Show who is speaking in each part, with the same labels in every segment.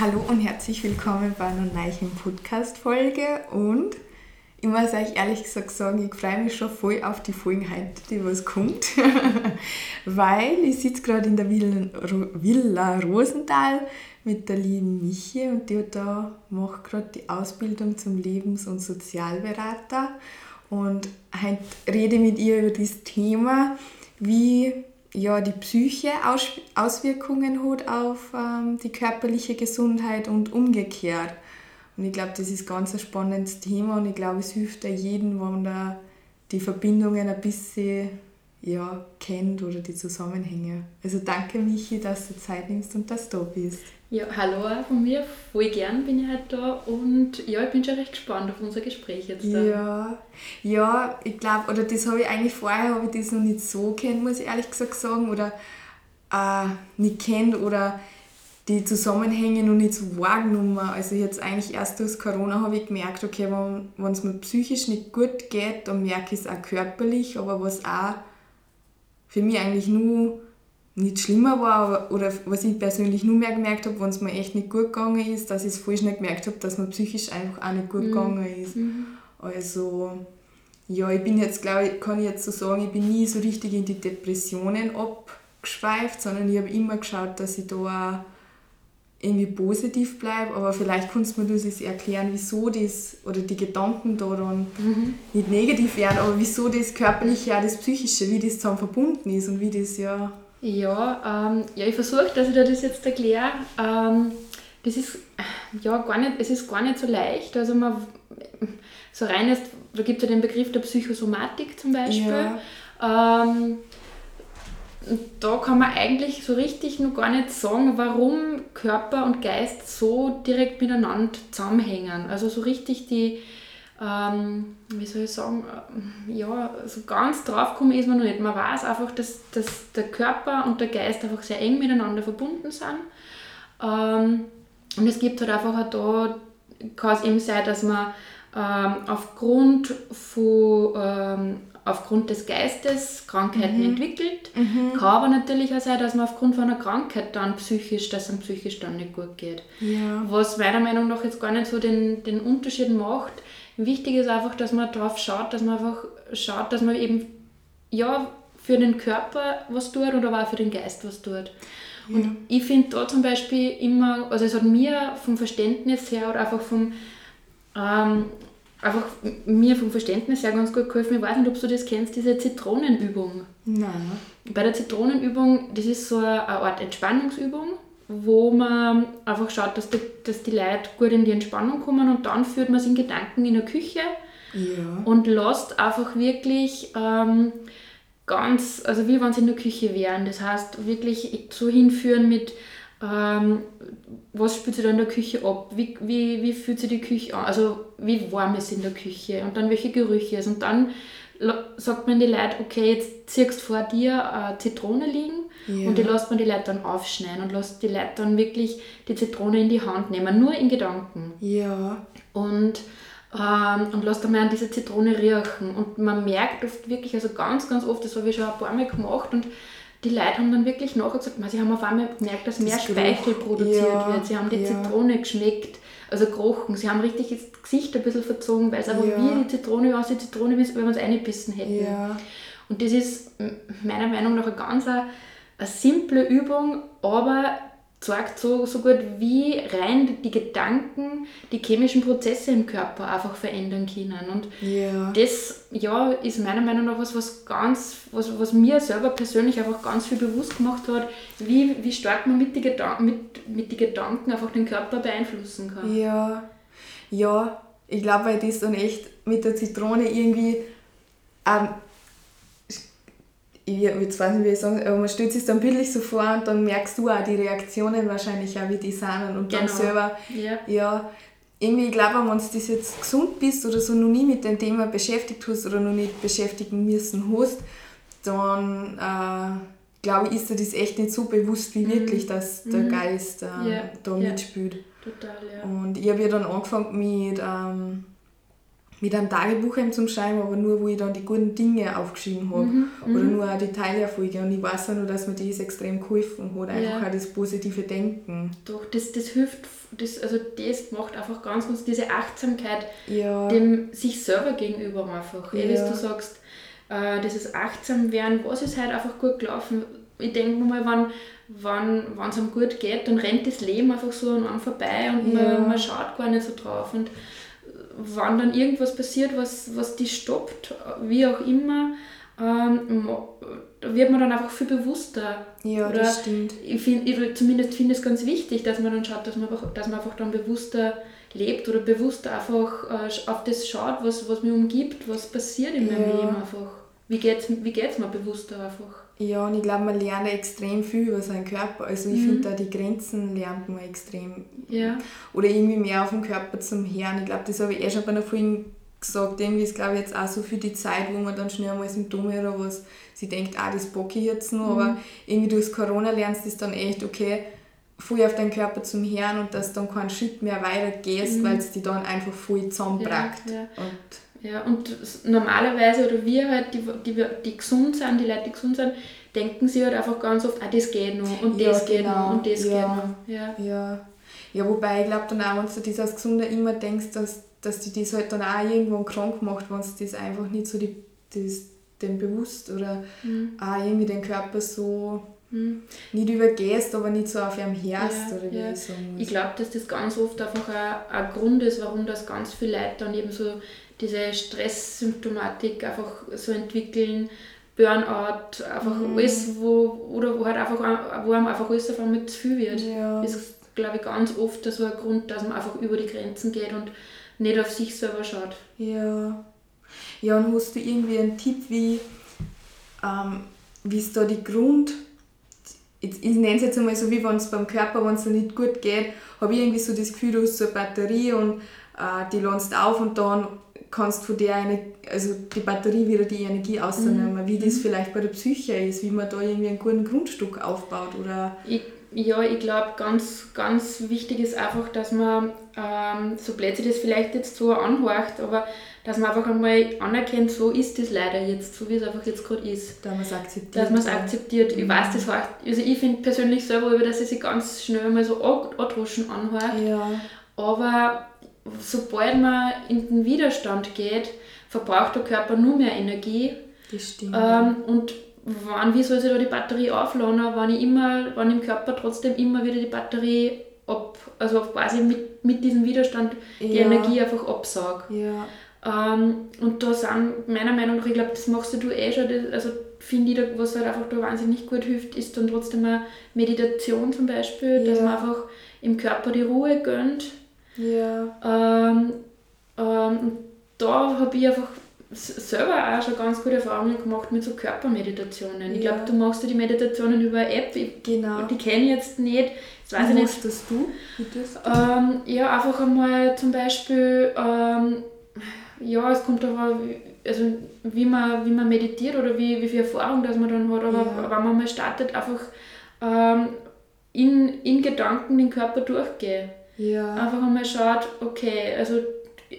Speaker 1: Hallo und herzlich willkommen bei einer neuen Podcast-Folge. Und ich muss euch ehrlich gesagt sagen, ich freue mich schon voll auf die Folgen heute, die was kommt, weil ich sitze gerade in der Villa, Rosenthal mit der lieben Michi und die da macht gerade die Ausbildung zum Lebens- und Sozialberater. Und heute rede ich mit ihr über das Thema, wie ja, die Psyche Aus Auswirkungen hat auf ähm, die körperliche Gesundheit und umgekehrt. Und ich glaube, das ist ganz ein spannendes Thema und ich glaube, es hilft ja jedem, wenn er die Verbindungen ein bisschen ja, kennt oder die Zusammenhänge. Also danke Michi, dass du Zeit nimmst und dass du da bist.
Speaker 2: Ja, hallo auch von mir. Voll gern bin ich heute da und ja, ich bin schon recht gespannt auf unser Gespräch jetzt. Da.
Speaker 1: Ja, ja, ich glaube, oder das habe ich eigentlich vorher, habe ich das noch nicht so kennt, muss ich ehrlich gesagt sagen, oder äh, nicht kennt oder die Zusammenhänge noch nicht so wahrgenommen. Also jetzt eigentlich erst durch Corona habe ich gemerkt, okay, wenn es mir psychisch nicht gut geht, dann merke ich es auch körperlich, aber was auch für mich eigentlich nur nicht schlimmer war, aber, oder was ich persönlich nur mehr gemerkt habe, wenn es mir echt nicht gut gegangen ist, dass ich es voll schnell gemerkt habe, dass mir psychisch einfach auch nicht gut mhm. gegangen ist. Mhm. Also, ja, ich bin jetzt, glaube ich, kann ich jetzt so sagen, ich bin nie so richtig in die Depressionen abgeschweift, sondern ich habe immer geschaut, dass ich da auch irgendwie positiv bleibe, aber vielleicht kannst du mir das erklären, wieso das, oder die Gedanken da dann mhm. nicht negativ werden, aber wieso das Körperliche, auch das Psychische, wie das zusammen verbunden ist und wie das ja
Speaker 2: ja, ähm, ja ich versuche, dass ich dir das jetzt erkläre. Ähm, das ist ja gar nicht, es ist gar nicht so leicht. Also man, so rein ist, da gibt es ja den Begriff der Psychosomatik zum Beispiel. Ja. Ähm, da kann man eigentlich so richtig noch gar nicht sagen, warum Körper und Geist so direkt miteinander zusammenhängen. Also so richtig die, ähm, wie soll ich sagen, äh, ja, so ganz drauf kommen ist man noch nicht. Man weiß einfach, dass, dass der Körper und der Geist einfach sehr eng miteinander verbunden sind. Ähm, und es gibt halt einfach auch da, kann es eben sein, dass man ähm, aufgrund von ähm, aufgrund des Geistes Krankheiten mhm. entwickelt. Mhm. Kann aber natürlich auch sein, dass man aufgrund von einer Krankheit dann psychisch, dass es psychisch dann nicht gut geht. Ja. Was meiner Meinung nach jetzt gar nicht so den, den Unterschied macht, Wichtig ist einfach, dass man darauf schaut, dass man einfach schaut, dass man eben ja für den Körper was tut oder auch für den Geist was tut. Ja. Und ich finde da zum Beispiel immer, also es hat mir vom Verständnis her oder einfach vom ähm, einfach mir vom Verständnis her ganz gut geholfen. Ich weiß nicht, ob du das kennst, diese Zitronenübung.
Speaker 1: Nein.
Speaker 2: Bei der Zitronenübung, das ist so eine Art Entspannungsübung wo man einfach schaut, dass die, dass die Leute gut in die Entspannung kommen und dann führt man es in Gedanken in der Küche
Speaker 1: ja.
Speaker 2: und lässt einfach wirklich ähm, ganz, also wie wenn sie in der Küche wären. Das heißt, wirklich so hinführen mit, ähm, was spielt sich da in der Küche ab, wie, wie, wie fühlt sich die Küche an, also wie warm ist in der Küche und dann welche Gerüche ist. Und dann sagt man die Leute, okay, jetzt ziehst du vor dir eine Zitrone liegen ja. Und die lässt man die Leute dann aufschneiden und lässt die Leute dann wirklich die Zitrone in die Hand nehmen, nur in Gedanken.
Speaker 1: Ja.
Speaker 2: Und, ähm, und lässt dann mal an diese Zitrone riechen. Und man merkt oft wirklich, also ganz, ganz oft, das habe ich schon ein paar Mal gemacht und die Leute haben dann wirklich nachher gesagt, sie haben auf einmal gemerkt, dass mehr Speichel produziert ja, wird. Sie haben die ja. Zitrone geschmeckt, also gerochen. Sie haben richtig das Gesicht ein bisschen verzogen, weil es einfach ja. wie die Zitrone aus die Zitrone, wenn wir uns eingebissen hätten.
Speaker 1: Ja.
Speaker 2: Und das ist meiner Meinung nach ein ganz eine simple Übung, aber zeigt so, so gut, wie rein die Gedanken die chemischen Prozesse im Körper einfach verändern können. Und
Speaker 1: yeah.
Speaker 2: das ja, ist meiner Meinung nach was, was ganz, was, was mir selber persönlich einfach ganz viel bewusst gemacht hat, wie, wie stark man mit den Gedanken, mit, mit die Gedanken einfach den Körper beeinflussen kann.
Speaker 1: Ja, ja, ich glaube, weil das dann echt mit der Zitrone irgendwie ähm, ich jetzt weiß nicht, wie ich sagen, aber man stellt sich dann bildlich so vor und dann merkst du auch die Reaktionen wahrscheinlich auch, wie die sind und dann genau. selber,
Speaker 2: ja.
Speaker 1: ja, irgendwie, ich glaube, wenn du das jetzt gesund bist oder so noch nie mit dem Thema beschäftigt hast oder noch nicht beschäftigen müssen hast, dann äh, glaube ich, ist dir das echt nicht so bewusst wie mhm. wirklich, dass der mhm. Geist äh, ja. da ja. mitspielt.
Speaker 2: Total, ja.
Speaker 1: Und ich habe ja dann angefangen mit, ähm, mit einem Tagebuch zum Schreiben, aber nur, wo ich dann die guten Dinge aufgeschrieben habe. Mhm, oder mhm. nur auch die Teilerfolge. Und ich weiß auch nur, dass mir das extrem geholfen hat. Einfach ja. auch das positive Denken.
Speaker 2: Doch, das, das hilft, das, also das macht einfach ganz, ganz diese Achtsamkeit ja. dem sich selber gegenüber einfach. Ja. wie du sagst, äh, dieses Achtsamwerden, was ist halt einfach gut gelaufen. Ich denke mir mal, wenn wenn es einem gut geht, dann rennt das Leben einfach so an einem vorbei und ja. man, man schaut gar nicht so drauf. Und wenn dann irgendwas passiert, was, was die stoppt, wie auch immer, ähm, wird man dann einfach viel bewusster.
Speaker 1: Ja, Oder das stimmt.
Speaker 2: Ich, find, ich zumindest finde es ganz wichtig, dass man dann schaut, dass man einfach, dass man einfach dann bewusster lebt oder bewusster einfach äh, auf das schaut, was, was mich umgibt, was passiert in meinem Leben einfach. Wie geht es wie geht's mir bewusster einfach?
Speaker 1: Ja, und ich glaube, man lernt extrem viel über seinen Körper. Also ich mhm. finde da die Grenzen lernt man extrem.
Speaker 2: Ja.
Speaker 1: Oder irgendwie mehr auf den Körper zum Hören. Ich glaube, das habe ich eh schon bei einer Folge gesagt. Irgendwie ist, glaube ich, jetzt auch so für die Zeit, wo man dann schnell einmal Symptome oder was, sie denkt, ah, das bocke ich jetzt noch. Mhm. Aber irgendwie durchs Corona lernst du das dann echt, okay, voll auf deinen Körper zum Hören und dass du dann keinen Schritt mehr weiter gehst, mhm. weil es dich dann einfach voll zusammenbrackt.
Speaker 2: Ja, ja. Ja, und normalerweise, oder wir halt, die, die, die gesund sind, die Leute, die gesund sind, denken sie halt einfach ganz oft, ah, das geht noch und das ja, geht noch genau. und das ja. geht noch. Ja.
Speaker 1: ja. Ja, wobei ich glaube dann auch, wenn du das als Gesunder immer denkst, dass, dass die das halt dann auch irgendwann krank macht, wenn du das einfach nicht so die, das, dem bewusst oder mhm. auch irgendwie den Körper so mhm. nicht übergehst, aber nicht so auf ihrem Herz ja, oder wie
Speaker 2: ja. ich sagen muss. Ich glaube, dass das ganz oft einfach ein, ein Grund ist, warum das ganz viele Leute dann eben so diese Stresssymptomatik einfach so entwickeln, Burnout, einfach mhm. alles, wo, oder wo halt einfach, wo einem einfach alles auf einmal zu viel wird. Ja. Das ist, glaube ich, ganz oft so ein Grund, dass man einfach über die Grenzen geht und nicht auf sich selber schaut.
Speaker 1: Ja. Ja, und hast du irgendwie einen Tipp, wie ähm, es da die Grund, ich, ich nenne es jetzt einmal so, wie wenn es beim Körper, wenn es nicht gut geht, habe ich irgendwie so das Gefühl, du hast so eine Batterie und äh, die lässt auf und dann kannst von der eine, also die Batterie wieder die Energie ausnehmen, mhm. wie das vielleicht bei der Psyche ist, wie man da irgendwie einen guten Grundstück aufbaut oder
Speaker 2: ich, ja, ich glaube, ganz, ganz wichtig ist einfach, dass man, ähm, so blöd sich das vielleicht jetzt so anhorcht, aber dass man einfach einmal anerkennt, so ist das leider jetzt, so wie es einfach jetzt gerade ist.
Speaker 1: Dass man es akzeptiert.
Speaker 2: Dass man es akzeptiert. Mhm. Ich weiß, das heißt, also ich finde persönlich selber, dass es sich ganz schnell mal so androschen anhört.
Speaker 1: Ja.
Speaker 2: Aber sobald man in den Widerstand geht, verbraucht der Körper nur mehr Energie.
Speaker 1: Das stimmt.
Speaker 2: Ähm, und wann, wie soll sich da die Batterie aufladen, wenn ich immer, wenn im Körper trotzdem immer wieder die Batterie ab, also quasi mit, mit diesem Widerstand die ja. Energie einfach absaugt.
Speaker 1: Ja.
Speaker 2: Ähm, und da sind meiner Meinung nach, ich glaube, das machst du eh schon, das, also finde ich, was halt einfach da wahnsinnig gut hilft, ist dann trotzdem eine Meditation zum Beispiel, ja. dass man einfach im Körper die Ruhe gönnt
Speaker 1: ja.
Speaker 2: Ähm, ähm, da habe ich einfach selber auch schon ganz gute Erfahrungen gemacht mit so Körpermeditationen. Ja. Ich glaube, du machst ja die Meditationen über eine App. Ich,
Speaker 1: genau.
Speaker 2: Die kenne ich jetzt nicht. Das weiß Wie ich nicht.
Speaker 1: das du?
Speaker 2: Ähm, ja, einfach einmal zum Beispiel, ähm, ja, es kommt darauf, also wie man, wie man meditiert oder wie, wie viel Erfahrung das man dann hat. Aber ja. wenn man mal startet, einfach ähm, in, in Gedanken den Körper durchgehen.
Speaker 1: Ja.
Speaker 2: Einfach einmal schaut, okay, also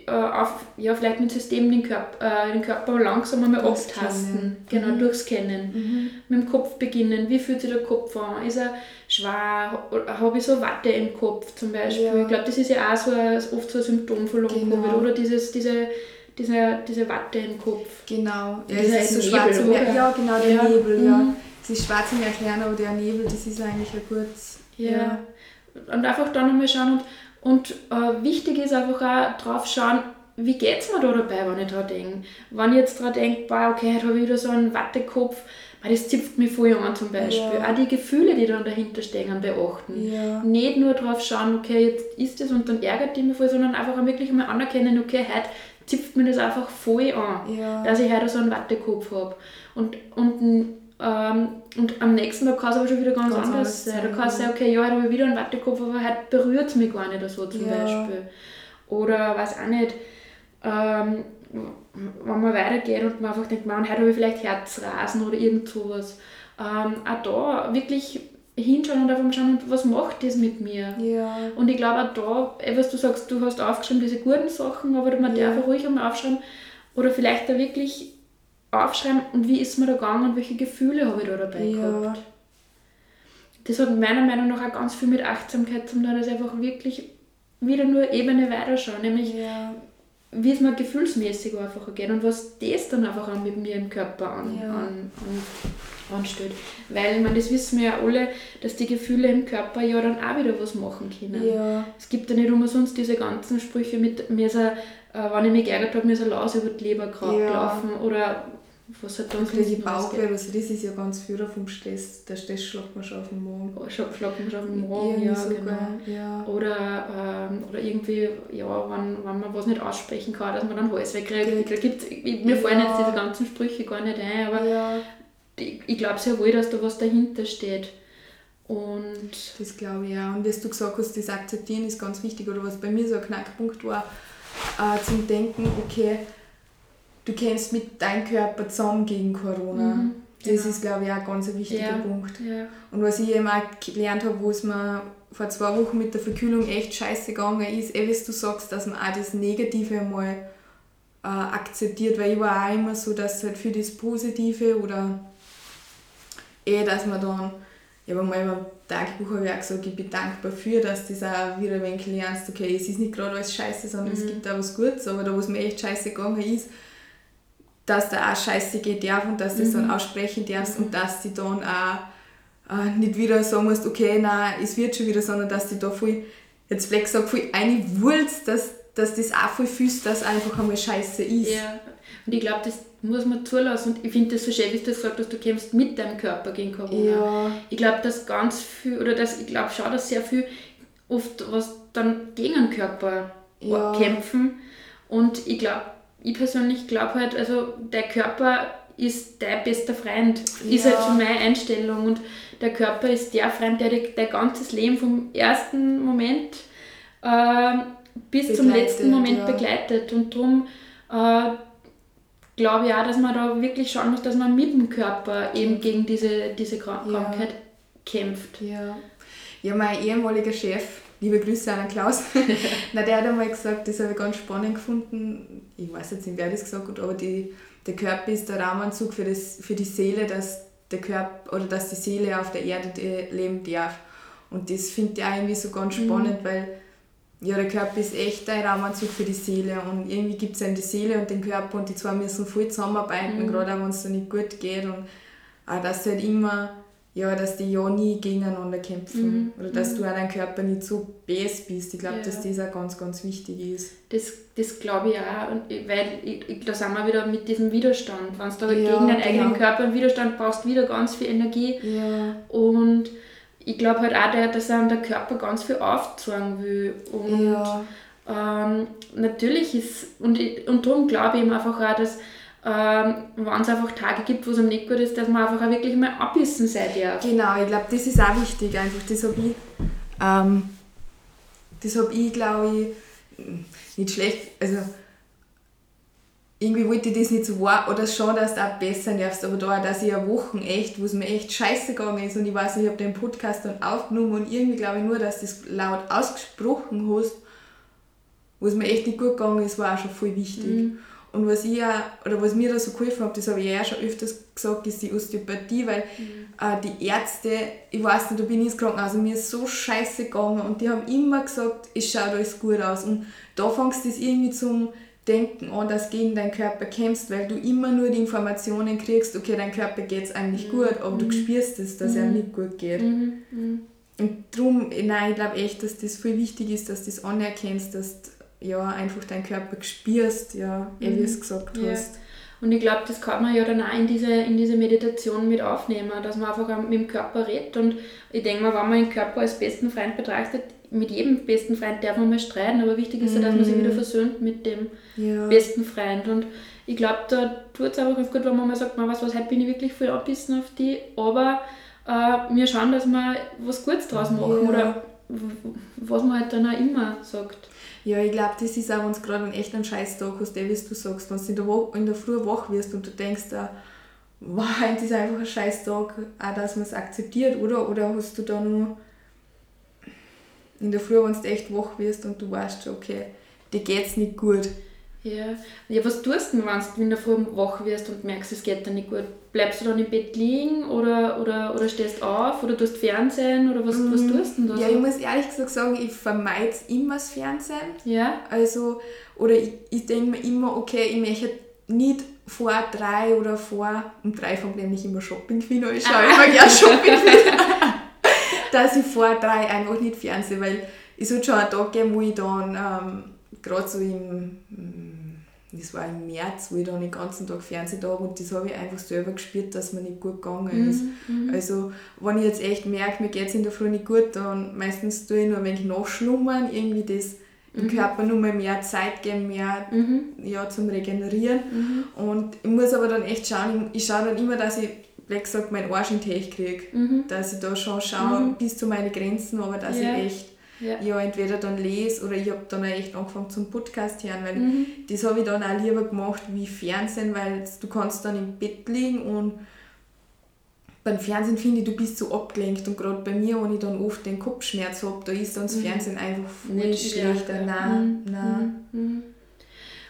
Speaker 2: äh, auf, ja, vielleicht mit System den, Körp äh, den Körper langsam einmal abtasten. Genau, mhm. durchscannen. Mhm. Mit dem Kopf beginnen. Wie fühlt sich der Kopf an? Ist er schwer? Habe ich so Watte im Kopf zum Beispiel? Ja. Ich glaube, das ist ja auch so ein, oft so ein Symptom von Long-Covid, genau. oder? Dieses, diese, diese, diese Watte im Kopf.
Speaker 1: Genau.
Speaker 2: Ja, das heißt so Nebel, schwarz?
Speaker 1: Ja, genau, der ja. Nebel, ja. Mhm. Das ist schwarz im Erklären, aber der Nebel, das ist eigentlich ein kurz.
Speaker 2: ja. ja und einfach da nochmal schauen. Und, und äh, wichtig ist einfach auch drauf schauen, wie geht es mir da dabei, wenn ich da denke. Wenn ich jetzt daran denke, okay, heute habe ich wieder so einen Wattekopf, das zipft mich voll an zum Beispiel. Ja. Auch die Gefühle, die dann dahinter stehen, beachten.
Speaker 1: Ja.
Speaker 2: Nicht nur drauf schauen, okay, jetzt ist es und dann ärgert die mich voll, sondern einfach auch wirklich mal anerkennen, okay, heute zipft mir das einfach voll an,
Speaker 1: ja.
Speaker 2: dass ich heute so einen Wattekopf habe. Und, und ähm, und am nächsten Tag kann es aber schon wieder ganz, ganz anders sein. Da kann es sein, okay, ja, heute habe ich wieder einen Wattekopf, aber heute berührt es mich gar nicht so zum ja. Beispiel. Oder weiß auch nicht, ähm, wenn man weitergeht und man einfach denkt, man, heute habe ich vielleicht Herzrasen oder irgend sowas. Ähm, auch da wirklich hinschauen und einfach mal schauen, was macht das mit mir?
Speaker 1: Ja.
Speaker 2: Und ich glaube auch da, eh, was du sagst, du hast aufgeschrieben, diese guten Sachen, aber man
Speaker 1: Ja.
Speaker 2: darf ruhig einmal aufschreiben oder vielleicht da wirklich aufschreiben, und wie ist mir da gegangen und welche Gefühle habe ich da dabei
Speaker 1: Ja.
Speaker 2: gehabt. Das hat meiner Meinung nach auch ganz viel mit Achtsamkeit zu tun, dass einfach wirklich wieder nur Ebene weiterschauen, nämlich
Speaker 1: Ja.
Speaker 2: wie es mir gefühlsmäßig einfach geht und was das dann einfach auch mit mir im Körper an,
Speaker 1: Ja.
Speaker 2: an, an, anstellt. Weil, meine, das wissen wir ja alle, dass die Gefühle im Körper ja dann auch wieder was machen können.
Speaker 1: Ja.
Speaker 2: Es gibt ja nicht umsonst diese ganzen Sprüche mit, mir ist ein, äh, wenn ich mich geärgert habe, mir ist ein Laus über die Leber gelaufen oder was hat dann alles
Speaker 1: Bauchweh, also das ist ja ganz viel vom Stress. Der Stress schlägt man schon auf den Magen.
Speaker 2: gegeben? Schlag schlag mich schon auf den
Speaker 1: Irgendwie
Speaker 2: ja,
Speaker 1: sogar,
Speaker 2: genau.
Speaker 1: Ja.
Speaker 2: Oder, ähm, oder irgendwie, ja, wenn, wenn man was nicht aussprechen kann, dass man dann Hals wegkriegt.
Speaker 1: Kriegt.
Speaker 2: Da gibt's, ich, mir fallen
Speaker 1: Ja.
Speaker 2: jetzt diese ganzen Sprüche gar nicht ein, aber
Speaker 1: ja,
Speaker 2: ich, ich glaube sehr wohl, dass da was dahinter steht. Und
Speaker 1: das glaube ich auch. Und was du gesagt hast, das Akzeptieren ist ganz wichtig. Oder was bei mir so ein Knackpunkt war, äh, zum Denken, okay, du kämpfst mit deinem Körper zusammen gegen Corona.
Speaker 2: Mhm,
Speaker 1: das
Speaker 2: genau.
Speaker 1: ist, glaube ich, auch ein ganz wichtiger
Speaker 2: Ja.
Speaker 1: Punkt.
Speaker 2: ja,
Speaker 1: Und was ich eben auch gelernt habe, wo es mir vor zwei Wochen mit der Verkühlung echt scheiße gegangen ist, eh, wie du sagst, dass man auch das Negative mal äh, akzeptiert, weil ich war auch immer so, dass halt für das Positive oder eh, dass man dann, ich habe mal im Tagebuch habe ich auch gesagt, ich bin dankbar für, dass das auch wieder ein wenig lernst, okay, es ist nicht gerade alles scheiße, sondern es
Speaker 2: Mhm.
Speaker 1: gibt auch was Gutes, aber da, wo es mir echt scheiße gegangen ist, dass da auch scheiße geht darf und dass du das dann
Speaker 2: Mhm.
Speaker 1: aussprechen darfst und dass die dann auch äh, nicht wieder sagen musst, okay, nein, es wird schon wieder, sondern dass die da voll, jetzt vielleicht gesagt, voll einwulst, dass, dass das auch voll fühlst, dass einfach einmal scheiße ist.
Speaker 2: ja. Und ich glaube, das muss man zulassen. Und ich finde das so schön, wie du das gesagt hast, du kämpfst mit deinem Körper gegen Corona.
Speaker 1: Ja,
Speaker 2: Ich glaube, dass ganz viel, oder dass, ich glaube schon, dass sehr viel oft was dann gegen den Körper
Speaker 1: Ja.
Speaker 2: kämpfen. Und ich glaube, ich persönlich glaube halt, also der Körper ist dein bester Freund, ist
Speaker 1: Ja.
Speaker 2: halt so meine Einstellung. Und der Körper ist der Freund, der dein ganzes Leben vom ersten Moment ähm, bis zum
Speaker 1: Begleitet,
Speaker 2: letzten Moment
Speaker 1: ja.
Speaker 2: begleitet. Und darum äh, glaube ich auch, dass man da wirklich schauen muss, dass man mit dem Körper eben gegen diese, diese Krank
Speaker 1: Ja.
Speaker 2: Krankheit kämpft.
Speaker 1: ja. Ja, mein ehemaliger Chef, liebe Grüße an den Klaus, na, der hat einmal gesagt, das habe ich ganz spannend gefunden, ich weiß jetzt nicht, wer das gesagt hat, aber die, der Körper ist der Rahmenanzug für, das, für die Seele, dass der Körper oder dass die Seele auf der Erde leben darf. Und das finde ich auch irgendwie so ganz spannend, weil ja, der Körper ist echt ein Rahmenanzug für die Seele. Und irgendwie gibt es eben die Seele und den Körper und die zwei müssen voll zusammenarbeiten,
Speaker 2: Mhm.
Speaker 1: gerade auch wenn es so nicht gut geht. Und auch, dass sie halt immer, ja, dass die ja nie gegeneinander kämpfen
Speaker 2: Mhm.
Speaker 1: oder dass du auch deinen Körper nicht so best bist. Ich glaube,
Speaker 2: Ja.
Speaker 1: dass das auch ganz, ganz wichtig ist.
Speaker 2: Das, das glaube ich auch, und ich- weil ich, ich, da sind wir wieder mit diesem Widerstand. Wenn du da
Speaker 1: Ja,
Speaker 2: gegen deinen
Speaker 1: genau.
Speaker 2: eigenen Körper einen Widerstand brauchst, wieder ganz viel Energie.
Speaker 1: Ja,
Speaker 2: Und ich glaube halt auch, der- dass einem der Körper ganz viel aufzeigen will. Und ähm, natürlich ist, und, und darum glaube ich eben einfach auch, dass ähm, wenn es einfach Tage gibt, wo es einem nicht gut ist, dass man einfach auch wirklich mal abbissen sein darf.
Speaker 1: genau, ich glaube, das ist auch wichtig. Einfach, das habe ich, ähm, das habe ich, glaube ich, nicht schlecht, also irgendwie wollte ich das nicht so wahr, oder schon, dass du auch besser nervst, aber da, dass ich ja Wochen echt, wo es mir echt scheiße gegangen ist und ich weiß, ich habe den Podcast dann aufgenommen und irgendwie glaube ich nur, dass du das laut ausgesprochen hast, wo es mir echt nicht gut gegangen ist, war auch schon voll wichtig. Und was ich auch, oder was mir da so geholfen hat, das habe ich ja auch schon öfters gesagt, ist die Osteopathie, weil äh, die Ärzte, ich weiß nicht, da bin ich ins Krankenhaus und mir ist so scheiße gegangen und die haben immer gesagt, es schaut alles gut aus. Und da fängst du das irgendwie zum Denken an, dass du gegen deinen Körper kämpfst, weil du immer nur die Informationen kriegst, okay, dein Körper geht es eigentlich gut, aber du spürst es, dass er nicht gut geht.
Speaker 2: Mhm. Mhm.
Speaker 1: Und darum, nein, ich glaube echt, dass das viel wichtig ist, dass du das anerkennst, dass du ja, einfach deinen Körper spürst, ja, eh, wie du es gesagt
Speaker 2: Ja.
Speaker 1: hast.
Speaker 2: Und ich glaube, das kann man ja dann auch in diese, in diese Meditation mit aufnehmen, dass man einfach mit dem Körper redet. Und ich denke mal, wenn man den Körper als besten Freund betrachtet, mit jedem besten Freund darf man mal streiten, aber wichtig ist ja, dass man sich wieder versöhnt mit dem
Speaker 1: Ja.
Speaker 2: besten Freund. Und ich glaube, da tut es einfach ganz gut, wenn man mal sagt, man weiß was, heute bin ich wirklich voll abbissen auf die, aber äh, wir schauen, dass wir was Gutes draus machen
Speaker 1: Ja.
Speaker 2: oder was man halt dann auch immer sagt.
Speaker 1: Ja, ich glaube, das ist auch, wenn du gerade einen echten Scheißtag hast, eh, wie du sagst, wenn du in der, Wo in der Früh wach wirst und du denkst, ah, wow, heute ist einfach ein scheiß Tag, auch dass man es akzeptiert, oder? Oder hast du da nur in der Früh, wenn du echt wach wirst und du weißt schon, okay, dir geht's nicht gut.
Speaker 2: Ja. ja, was tust du, wenn du in der Früh wach wirst und merkst, es geht dir nicht gut? Bleibst du dann im Bett liegen oder, oder, oder stehst auf oder tust Fernsehen oder was, was
Speaker 1: Mm,
Speaker 2: tust du denn da?
Speaker 1: Ja, ich muss ehrlich gesagt sagen, ich vermeide immer das Fernsehen.
Speaker 2: ja?
Speaker 1: Also, oder ich, ich denke mir immer, okay, ich möchte nicht vor drei oder vor, um drei fängt nämlich immer Shopping an, ich schaue immer gerne Shopping Queen, dass ich vor drei einfach nicht Fernsehen, weil es hat schon einen Tag gegeben, wo ich dann, ähm, gerade so im, mm, das war im März, wo ich dann den ganzen Tag Fernsehen da und das habe ich einfach selber gespürt, dass mir nicht gut gegangen ist. Also, wenn ich jetzt echt merke, mir geht es in der Früh nicht gut, dann meistens tue ich nur ein wenig nachschlummern, irgendwie das dem Körper nur mal mehr Zeit geben, mehr ja, zum Regenerieren. Und ich muss aber dann echt schauen, ich, ich schaue dann immer, dass ich, wie gesagt, meinen Arsch in Tech kriege. Dass ich da schon schaue, bis zu meinen Grenzen, aber dass
Speaker 2: Ja.
Speaker 1: ich echt
Speaker 2: Ja.
Speaker 1: ja, entweder dann lese oder ich habe dann auch echt angefangen zum Podcast hören, weil das habe ich dann auch lieber gemacht wie Fernsehen, weil du kannst dann im Bett liegen und beim Fernsehen finde ich, du bist so abgelenkt und gerade bei mir, wenn ich dann oft den Kopfschmerz habe, da ist dann das Fernsehen einfach voll
Speaker 2: Nicht
Speaker 1: schlechter.
Speaker 2: stärker.
Speaker 1: Nein,
Speaker 2: Mhm.
Speaker 1: nein.
Speaker 2: Mhm.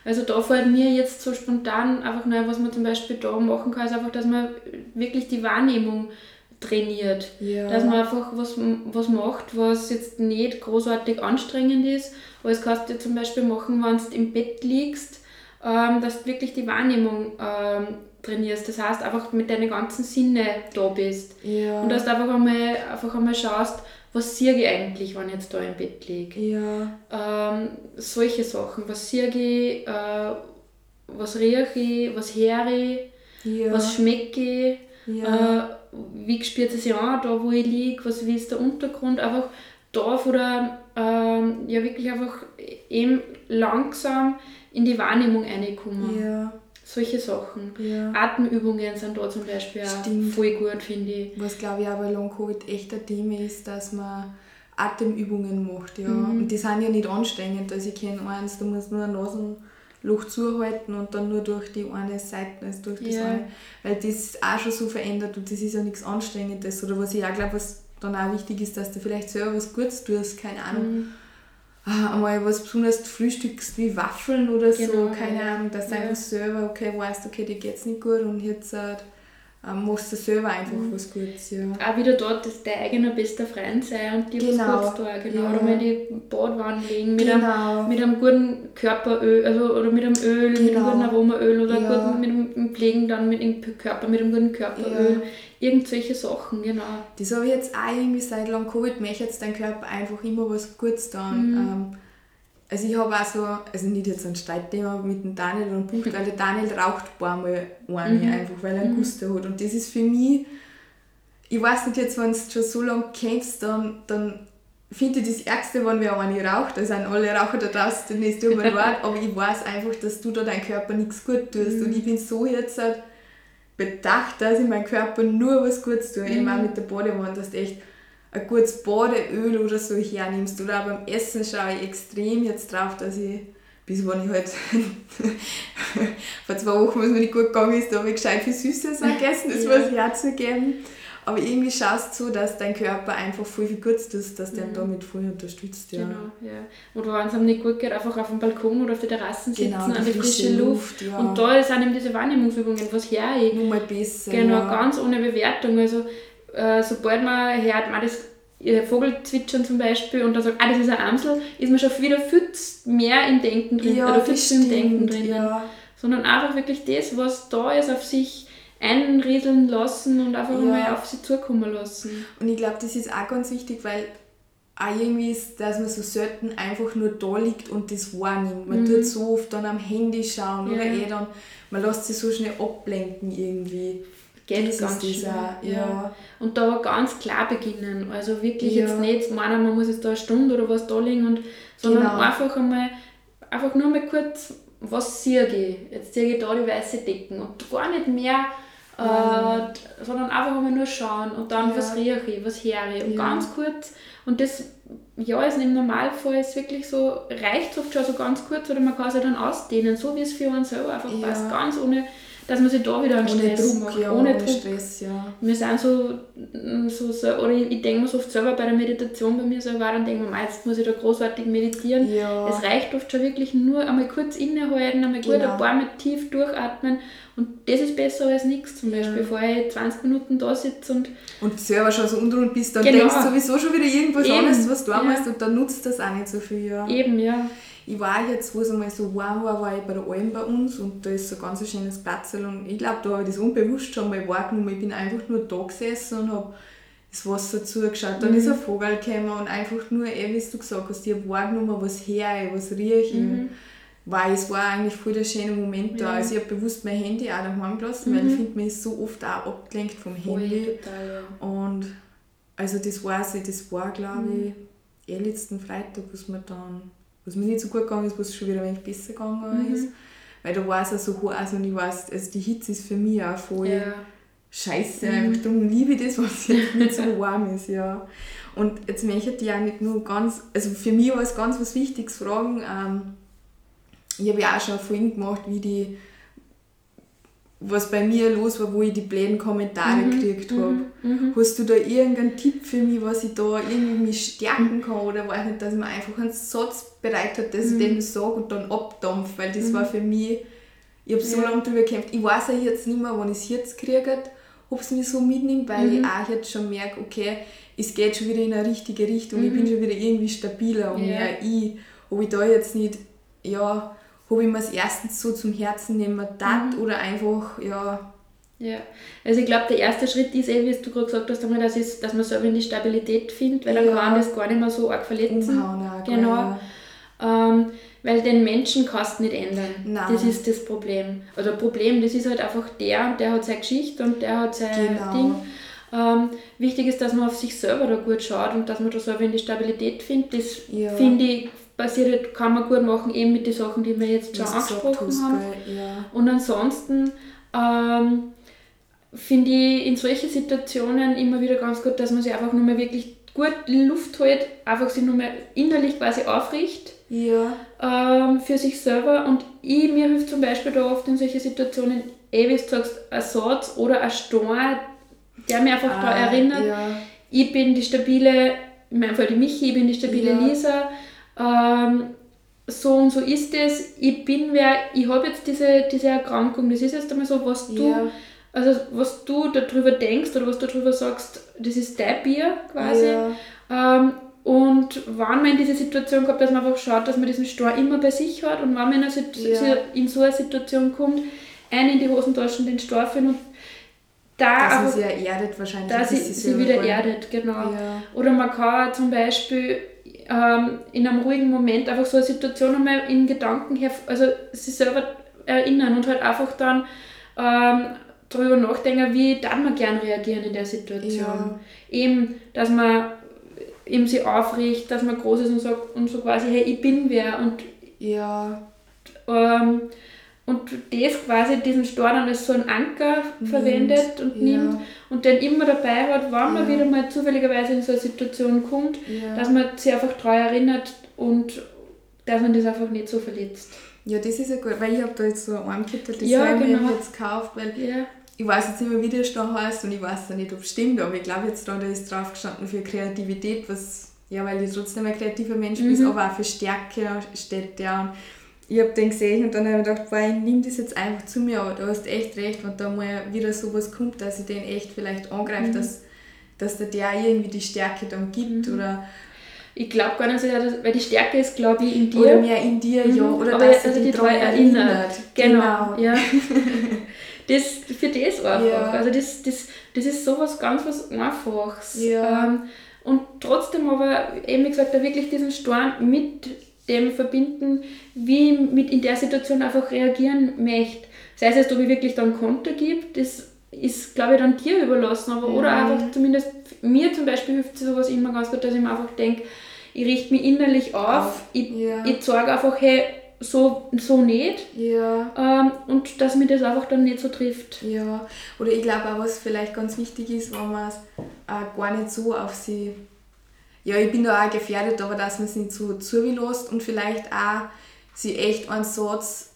Speaker 2: Also da fällt mir jetzt so spontan einfach nur, was man zum Beispiel da machen kann, ist einfach, dass man wirklich die Wahrnehmung trainiert.
Speaker 1: Ja.
Speaker 2: Dass man einfach was, was macht, was jetzt nicht großartig anstrengend ist. Aber das kannst du zum Beispiel machen, wenn du im Bett liegst, ähm, dass du wirklich die Wahrnehmung ähm, trainierst. Das heißt, einfach mit deinen ganzen Sinne da bist.
Speaker 1: Ja.
Speaker 2: Und dass du einfach einmal, einfach einmal schaust, was sehe ich eigentlich, wenn ich jetzt da im Bett liege.
Speaker 1: ja.
Speaker 2: Ähm, solche Sachen. Was sehe ich, äh, was rieche ich, was höre ich,
Speaker 1: Ja.
Speaker 2: was schmecke ich,
Speaker 1: ja.
Speaker 2: äh, wie spürt es sich an, da wo ich liege, was, wie ist der Untergrund. Einfach da von der, ähm, ja wirklich einfach eben langsam in die Wahrnehmung reinkommen.
Speaker 1: ja.
Speaker 2: Solche Sachen.
Speaker 1: Ja.
Speaker 2: Atemübungen sind da zum Beispiel auch voll gut, finde ich.
Speaker 1: Was glaube ich auch bei Long Covid echt ein Thema ist, dass man Atemübungen macht. Ja.
Speaker 2: Mhm.
Speaker 1: Und die sind ja nicht anstrengend. Also ich kenne eins, da muss nur ein Nasenloch zuhalten und dann nur durch die eine Seite, also durch das
Speaker 2: Ja.
Speaker 1: eine. Weil das auch schon so verändert und das ist ja nichts Anstrengendes. Oder was ich auch glaube, was dann auch wichtig ist, dass du vielleicht selber was Gutes tust, keine Ahnung.
Speaker 2: Mhm.
Speaker 1: Ah, einmal was besonders frühstückst wie Waffeln oder so,
Speaker 2: Genau,
Speaker 1: keine
Speaker 2: ja.
Speaker 1: Ahnung, dass du
Speaker 2: Ja.
Speaker 1: einfach selber, okay, weißt, okay, dir geht's nicht gut und jetzt äh, ähm, machst du selber einfach
Speaker 2: Mhm.
Speaker 1: was Gutes, ja.
Speaker 2: auch wieder dort, dass dein eigener bester Freund sein und dir
Speaker 1: Genau,
Speaker 2: was Gutes tun. Genau.
Speaker 1: ja.
Speaker 2: Oder mal in die Badwanne legen mit,
Speaker 1: Genau.
Speaker 2: einem, mit einem guten Körperöl, also oder mit einem Öl, mit einem
Speaker 1: Genau.
Speaker 2: guten Aromaöl oder
Speaker 1: Ja.
Speaker 2: guten, mit einem Pflegen dann mit dem Körper, mit einem guten Körperöl. Irgend solche Sachen, genau.
Speaker 1: Das habe ich jetzt auch irgendwie seit lang Covid, möchte jetzt dein Körper einfach immer was Gutes tun.
Speaker 2: Mhm.
Speaker 1: Ähm, also ich habe auch so, also nicht jetzt ein Streitthema mit dem Daniel einem Punkt, weil der Daniel raucht ein paar Mal eine
Speaker 2: Mhm.
Speaker 1: einfach, weil er einen Guster hat. Und das ist für mich, ich weiß nicht jetzt, wenn du schon so lange kennst, dann, dann finde ich das Ärgste, wenn wer eine raucht. Da sind alle Raucher da draußen, dann ist tut mir leid, aber ich weiß einfach, dass du da deinem Körper nichts gut tust.
Speaker 2: Mhm.
Speaker 1: Und ich bin so jetzt halt bedacht, dass ich meinem Körper nur was Gutes tue. Eben auch mit der Badewanne, dass du echt ein gutes Badeöl oder so hernimmst. Oder auch beim Essen schaue ich extrem jetzt drauf, dass ich, bis wann ich halt, vor zwei Wochen, was mir nicht gut gegangen ist, da habe ich gescheit viel Süßes auch gegessen, das
Speaker 2: Ja.
Speaker 1: muss ich herzugeben. Aber irgendwie schaust du so, dass dein Körper einfach voll viel Gutes tut, dass der damit voll unterstützt. Ja.
Speaker 2: Genau, ja. Oder wenn es einem nicht gut geht, einfach auf dem Balkon oder auf der Terrasse sitzen,
Speaker 1: Genau,
Speaker 2: an
Speaker 1: die
Speaker 2: die frische Luft.
Speaker 1: Luft, ja.
Speaker 2: Und da sind eben diese Wahrnehmungsübungen, was her.
Speaker 1: Nur mal besser.
Speaker 2: Genau,
Speaker 1: ja.
Speaker 2: ganz ohne Bewertung. Also äh, sobald man hört, man das äh, Vogelzwitschern zum Beispiel und dann sagt, ah, das ist ein Amsel, ist man schon wieder viel mehr im Denken drin
Speaker 1: Ja,
Speaker 2: oder viel zu im Denken
Speaker 1: stimmt,
Speaker 2: drin.
Speaker 1: ja.
Speaker 2: Sondern einfach wirklich das, was da ist, auf sich einrieseln lassen und einfach
Speaker 1: Ja.
Speaker 2: mal auf sie zukommen lassen.
Speaker 1: Und ich glaube, das ist auch ganz wichtig, weil auch irgendwie ist, dass man so selten einfach nur da liegt und das wahrnimmt. Man tut so oft dann am Handy schauen oder
Speaker 2: Mhm. Ja.
Speaker 1: eh dann, man lässt sich so schnell ablenken irgendwie.
Speaker 2: Geht
Speaker 1: das
Speaker 2: ganz
Speaker 1: ist dieser, ja.
Speaker 2: Und da ganz klar beginnen. Also wirklich
Speaker 1: Ja.
Speaker 2: jetzt nicht meinen, man muss jetzt da eine Stunde oder was da liegen, und, sondern
Speaker 1: Genau.
Speaker 2: einfach einmal, einfach nur mal kurz, was sehe ich? Jetzt sehe ich da die weiße Decken und gar nicht mehr, äh, sondern einfach einmal nur schauen und dann,
Speaker 1: Ja.
Speaker 2: was rieche ich, was höre ich und
Speaker 1: Ja.
Speaker 2: ganz kurz. Und das, ja, ist im Normalfall ist wirklich so, reicht oft schon so ganz kurz oder man kann es ja dann ausdehnen, so wie es für einen selber einfach
Speaker 1: Ja.
Speaker 2: passt, ganz ohne dass man sich da wieder einen
Speaker 1: ohne
Speaker 2: Stress
Speaker 1: Druck,
Speaker 2: macht.
Speaker 1: ja,
Speaker 2: ohne Druck.
Speaker 1: Stress, ja.
Speaker 2: Wir sind so, mm, so, so oder ich, ich denke mir so oft selber bei der Meditation bei mir selber, auch, dann denke ich mir, "Mei, jetzt muss ich da großartig meditieren.
Speaker 1: Ja.
Speaker 2: Es reicht oft schon wirklich nur einmal kurz innehalten, einmal gut
Speaker 1: Genau.
Speaker 2: ein paar Mal tief durchatmen und das ist besser als nichts zum Beispiel,
Speaker 1: Ja.
Speaker 2: bevor ich 20 Minuten da sitze und
Speaker 1: Und selber schon so unten bist, dann
Speaker 2: Genau.
Speaker 1: denkst du sowieso schon wieder irgendwas
Speaker 2: Eben,
Speaker 1: anderes, was du
Speaker 2: ja.
Speaker 1: machst und dann nutzt das auch nicht so viel, ja.
Speaker 2: eben, ja.
Speaker 1: Ich war jetzt, wo es einmal so warm war, war ich bei der Alm bei uns und da ist so ein ganz schönes Platz und ich glaube, da habe ich das unbewusst schon mal wahrgenommen. Ich bin einfach nur da gesessen und habe das Wasser zugeschaut. Dann ist ein Vogel gekommen und einfach nur, eh, wie du gesagt hast, ich habe wahrgenommen, was her, was rieche.
Speaker 2: Mhm.
Speaker 1: Weil es war eigentlich voll der schöne Moment da.
Speaker 2: Ja.
Speaker 1: Also ich habe bewusst mein Handy auch daheim gelassen, weil ich finde, man ist so oft auch abgelenkt vom
Speaker 2: Voll,
Speaker 1: Handy.
Speaker 2: total, ja.
Speaker 1: Und also das war sie, das war glaube
Speaker 2: Mhm.
Speaker 1: ich eh letzten Freitag, was mir dann, was mir nicht so gut gegangen ist, was schon wieder ein wenig besser gegangen
Speaker 2: Mhm.
Speaker 1: ist. Weil da war es auch so heiß und ich weiß, also die Hitze ist für mich auch voll
Speaker 2: Ja.
Speaker 1: scheiße.
Speaker 2: Mhm.
Speaker 1: Einfach darum liebe ich das, was jetzt nicht so warm ist, ja. Und jetzt möchte ich auch nicht nur ganz, also für mich war es ganz was Wichtiges fragen. Ähm, ich habe ja auch schon Folgen gemacht, wie die, was bei mir los war, wo ich die blöden Kommentare gekriegt habe.
Speaker 2: Mhm.
Speaker 1: Hast du da irgendeinen Tipp für mich, was ich da irgendwie mich stärken kann oder weiß nicht, dass mir einfach einen Satz bereit hat, dass ich den sage und dann abdampf, weil das war für mich, ich habe so
Speaker 2: Ja.
Speaker 1: lange drüber gekämpft. Ich weiß auch jetzt nicht mehr, wann ich es jetzt kriege, ob es mich so mitnimmt, weil ich auch jetzt schon merke, okay, es geht schon wieder in eine richtige Richtung, ich bin schon wieder irgendwie stabiler und
Speaker 2: Ja.
Speaker 1: mehr ich, ob ich da jetzt nicht, ja, ob ich mir es erstens so zum Herzen nehmen darf oder einfach, ja,
Speaker 2: Ja, also ich glaube, der erste Schritt ist eh, wie du gerade gesagt hast, einmal, dass, es, dass man selber in die Stabilität findet, weil dann
Speaker 1: Ja.
Speaker 2: kann das gar nicht mehr so arg verletzen.
Speaker 1: auch.
Speaker 2: Genau.
Speaker 1: ja.
Speaker 2: Ähm, weil den Menschen kannst du nicht ändern.
Speaker 1: Nein.
Speaker 2: Das ist das Problem. Oder Problem, das ist halt einfach der und der hat seine Geschichte und der hat sein
Speaker 1: Genau.
Speaker 2: Ding. Ähm, wichtig ist, dass man auf sich selber da gut schaut und dass man da selber in die Stabilität findet. Das
Speaker 1: Ja.
Speaker 2: finde ich, basiert, halt- kann man gut machen, eben mit den Sachen, die wir jetzt schon angesprochen
Speaker 1: hast,
Speaker 2: haben.
Speaker 1: ja.
Speaker 2: Und ansonsten ähm, finde ich in solchen Situationen immer wieder ganz gut, dass man sich einfach nur mal wirklich gut Luft hält, einfach sich nur mal innerlich quasi aufricht
Speaker 1: Ja,
Speaker 2: ähm, für sich selber. Und ich, mir hilft zum Beispiel da oft in solchen Situationen, eh wie du sagst, ein Satz oder ein Storn, der mir einfach da
Speaker 1: Ah,
Speaker 2: erinnert,
Speaker 1: Ja,
Speaker 2: ich bin die stabile, in meinem Fall die Michi, ich bin die stabile
Speaker 1: Ja.
Speaker 2: Lisa. Ähm, so und so ist es. Ich bin wer, ich habe jetzt diese, diese Erkrankung. Das ist jetzt einmal so, was du,
Speaker 1: Ja.
Speaker 2: also was du darüber denkst oder was du darüber sagst, das ist dein Bier quasi.
Speaker 1: Ja.
Speaker 2: Ähm, und wenn man in diese Situation kommt, dass man einfach schaut, dass man diesen Stor immer bei sich hat und wenn man in, eine
Speaker 1: Ja.
Speaker 2: in so eine Situation kommt, einen in die Hosentaschen den Stor finden und da
Speaker 1: dass
Speaker 2: einfach
Speaker 1: sie ja erdet wahrscheinlich.
Speaker 2: dass sie, sie wieder erdet, genau.
Speaker 1: Ja.
Speaker 2: Oder man kann zum Beispiel ähm, in einem ruhigen Moment einfach so eine Situation einmal in Gedanken, also sich selber erinnern und halt einfach dann ähm, darüber nachdenken, wie darf man gern reagieren in der Situation.
Speaker 1: Ja.
Speaker 2: Eben, dass man eben sie aufricht, dass man groß ist und sagt und so quasi, hey, ich bin wer und
Speaker 1: Ja,
Speaker 2: ähm, und das quasi diesen Stor dann als so einen Anker verwendet und
Speaker 1: ja.
Speaker 2: nimmt und den immer dabei hat, wenn man
Speaker 1: Ja.
Speaker 2: wieder mal zufälligerweise in so eine Situation kommt,
Speaker 1: ja.
Speaker 2: dass man sich einfach daran erinnert und dass man das einfach nicht so verletzt.
Speaker 1: ja, das ist ja gut, weil ich habe da jetzt so ein Armkittel, das
Speaker 2: Ja,
Speaker 1: habe ich mir
Speaker 2: genau.
Speaker 1: jetzt gekauft, weil
Speaker 2: Ja,
Speaker 1: ich weiß jetzt nicht mehr, wie der da heißt und ich weiß auch nicht, ob es stimmt, aber ich glaube jetzt da, da ist drauf gestanden für Kreativität, was, ja, weil ich trotzdem ein kreativer Mensch bin,
Speaker 2: Mhm.
Speaker 1: aber auch für Stärke steht der. Ich habe den gesehen und dann habe ich gedacht, boah, ich nehme das jetzt einfach zu mir, aber du hast echt recht, wenn da mal wieder sowas kommt, dass ich den echt vielleicht angreife,
Speaker 2: Mhm.
Speaker 1: dass, dass der der irgendwie die Stärke dann gibt oder,
Speaker 2: ich glaube gar nicht so, weil die Stärke ist, glaube ich, in dir.
Speaker 1: oder mehr in dir, ja,
Speaker 2: Mhm.
Speaker 1: oder
Speaker 2: Aber
Speaker 1: dass
Speaker 2: also
Speaker 1: er
Speaker 2: die
Speaker 1: dich daran
Speaker 2: daran erinnert. Genau,
Speaker 1: Genau.
Speaker 2: ja. das, für das einfach.
Speaker 1: Ja.
Speaker 2: Also das, das, das ist sowas ganz was Einfaches.
Speaker 1: Ja.
Speaker 2: Ähm, und trotzdem aber, eben wie gesagt, da wirklich diesen Storn mit dem verbinden, wie ich mit in der Situation einfach reagieren möchte. Sei es jetzt, ob ich wirklich dann Konter gebe, das ist, glaube ich, dann dir überlassen. Aber oder
Speaker 1: Ja.
Speaker 2: einfach zumindest, mir zum Beispiel hilft sowas immer ganz gut, dass ich mir einfach denke, ich richte mich innerlich auf, ich,
Speaker 1: ja.
Speaker 2: ich sage einfach, hey, so, so nicht.
Speaker 1: Ja.
Speaker 2: Ähm, und dass mir das einfach dann nicht so trifft.
Speaker 1: Ja, oder ich glaube auch, was vielleicht ganz wichtig ist, wenn man es äh, gar nicht so auf sie. Ja, ich bin da auch gefährdet, aber dass man es nicht so zulässt und vielleicht auch sie echt einen Satz,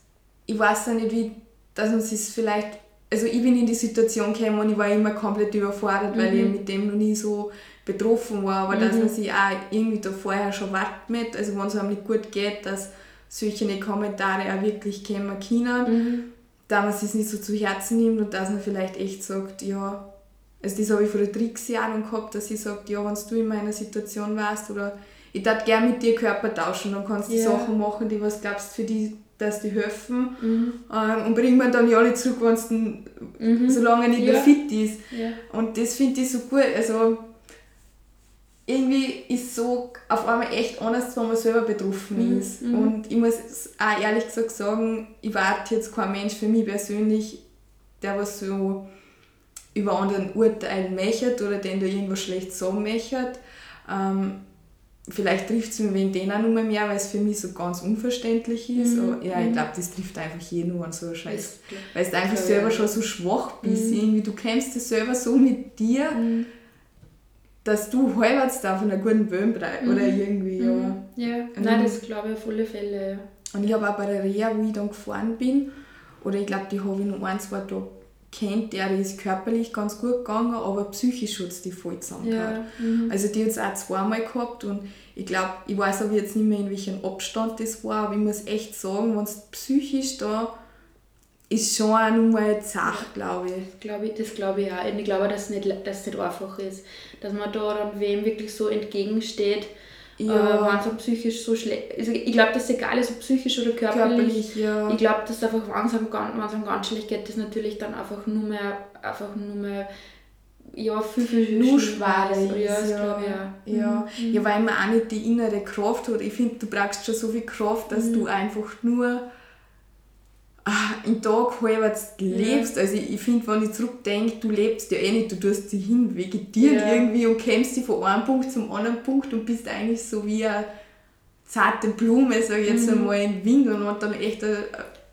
Speaker 1: ich weiß ja nicht, wie dass man sich vielleicht, also ich bin in die Situation gekommen und ich war immer komplett überfordert, weil ich
Speaker 2: Mhm.
Speaker 1: mit dem noch nie so betroffen war, aber dass
Speaker 2: Mhm.
Speaker 1: man sich auch irgendwie da vorher schon wappnet, also wenn es einem nicht gut geht, dass solche Kommentare auch wirklich kommen können,
Speaker 2: Mhm.
Speaker 1: da man es nicht so zu Herzen nimmt und dass man vielleicht echt sagt, ja, also das habe ich von der Trixie auch noch gehabt, dass sie sagt, ja, wenn du in meiner Situation warst oder ich darf gerne mit dir Körper tauschen, dann kannst du
Speaker 2: Ja.
Speaker 1: Sachen machen, die was glaubst für die, dass die helfen
Speaker 2: Mhm.
Speaker 1: ähm, und bringen mir dann ja alle zurück, dann,
Speaker 2: Mhm.
Speaker 1: solange er nicht
Speaker 2: Ja.
Speaker 1: mehr fit ist.
Speaker 2: Ja.
Speaker 1: Und das finde ich so gut, also irgendwie ist so auf einmal echt anders, wenn man selber betroffen
Speaker 2: Mhm,
Speaker 1: ist.
Speaker 2: mhm.
Speaker 1: Und ich muss auch ehrlich gesagt sagen, ich warte jetzt kein Mensch für mich persönlich, der was so über anderen urteilen möchte oder den da irgendwas schlecht sagen möchte. Ähm, vielleicht trifft es mich wegen denen auch nur mehr, weil es für mich so ganz unverständlich ist.
Speaker 2: Mhm,
Speaker 1: Aber ja, ich
Speaker 2: mhm.
Speaker 1: glaube, das trifft einfach jeden an so ein Scheiß. Weil du einfach selber
Speaker 2: ja.
Speaker 1: schon so schwach bist.
Speaker 2: Mhm.
Speaker 1: Irgendwie, du kämpfst dich selber so mit dir,
Speaker 2: Mhm.
Speaker 1: dass du halbwegs da von einer guten Böhm. Oder irgendwie, ja.
Speaker 2: Mhm. Ja, nein, das glaube ich auf alle Fälle.
Speaker 1: Und ich habe auch bei der Reha, wo ich dann gefahren bin, oder ich glaube, die habe ich noch ein, zwei Tage kennt, der die ist körperlich ganz gut gegangen, aber psychisch hat es die voll zusammengehört.
Speaker 2: Ja. Mhm.
Speaker 1: Also die hat es auch zweimal gehabt und ich glaube, ich weiß aber jetzt nicht mehr, in welchem Abstand das war, aber ich muss echt sagen, wenn es psychisch da ist schon auch nochmal zach, glaube ich.
Speaker 2: Glaube ich, das glaube ich auch. Und ich glaube, dass es nicht, dass nicht einfach ist. Dass man da dann wem wirklich so entgegensteht,
Speaker 1: Ja.
Speaker 2: äh, wenn es einem psychisch so schlecht also Ich glaube, dass es egal ist, ob psychisch oder körperlich.
Speaker 1: Körperlich, ja.
Speaker 2: Ich glaube, dass einfach, wenn es einem, ganz- ganz schlecht geht, das natürlich dann einfach nur mehr, einfach nur mehr, ja, viel, viel
Speaker 1: nur
Speaker 2: schwerer
Speaker 1: ist.
Speaker 2: Ja, das
Speaker 1: ja.
Speaker 2: ich auch.
Speaker 1: Ja.
Speaker 2: Mhm.
Speaker 1: ja, weil man auch nicht die innere Kraft hat. Ich finde, du brauchst schon so viel Kraft, dass
Speaker 2: Mhm.
Speaker 1: du einfach nur ah, im Tag halbwegs lebst. Also ich, ich finde, wenn ich zurückdenke, du lebst ja eh nicht, du tust dich hin, vegetieren
Speaker 2: Ja.
Speaker 1: irgendwie und kämpfst dich von einem Punkt zum anderen Punkt und bist eigentlich so wie eine zarte Blume, sag ich jetzt
Speaker 2: Mhm.
Speaker 1: einmal, im Wind und wenn dann echt eine,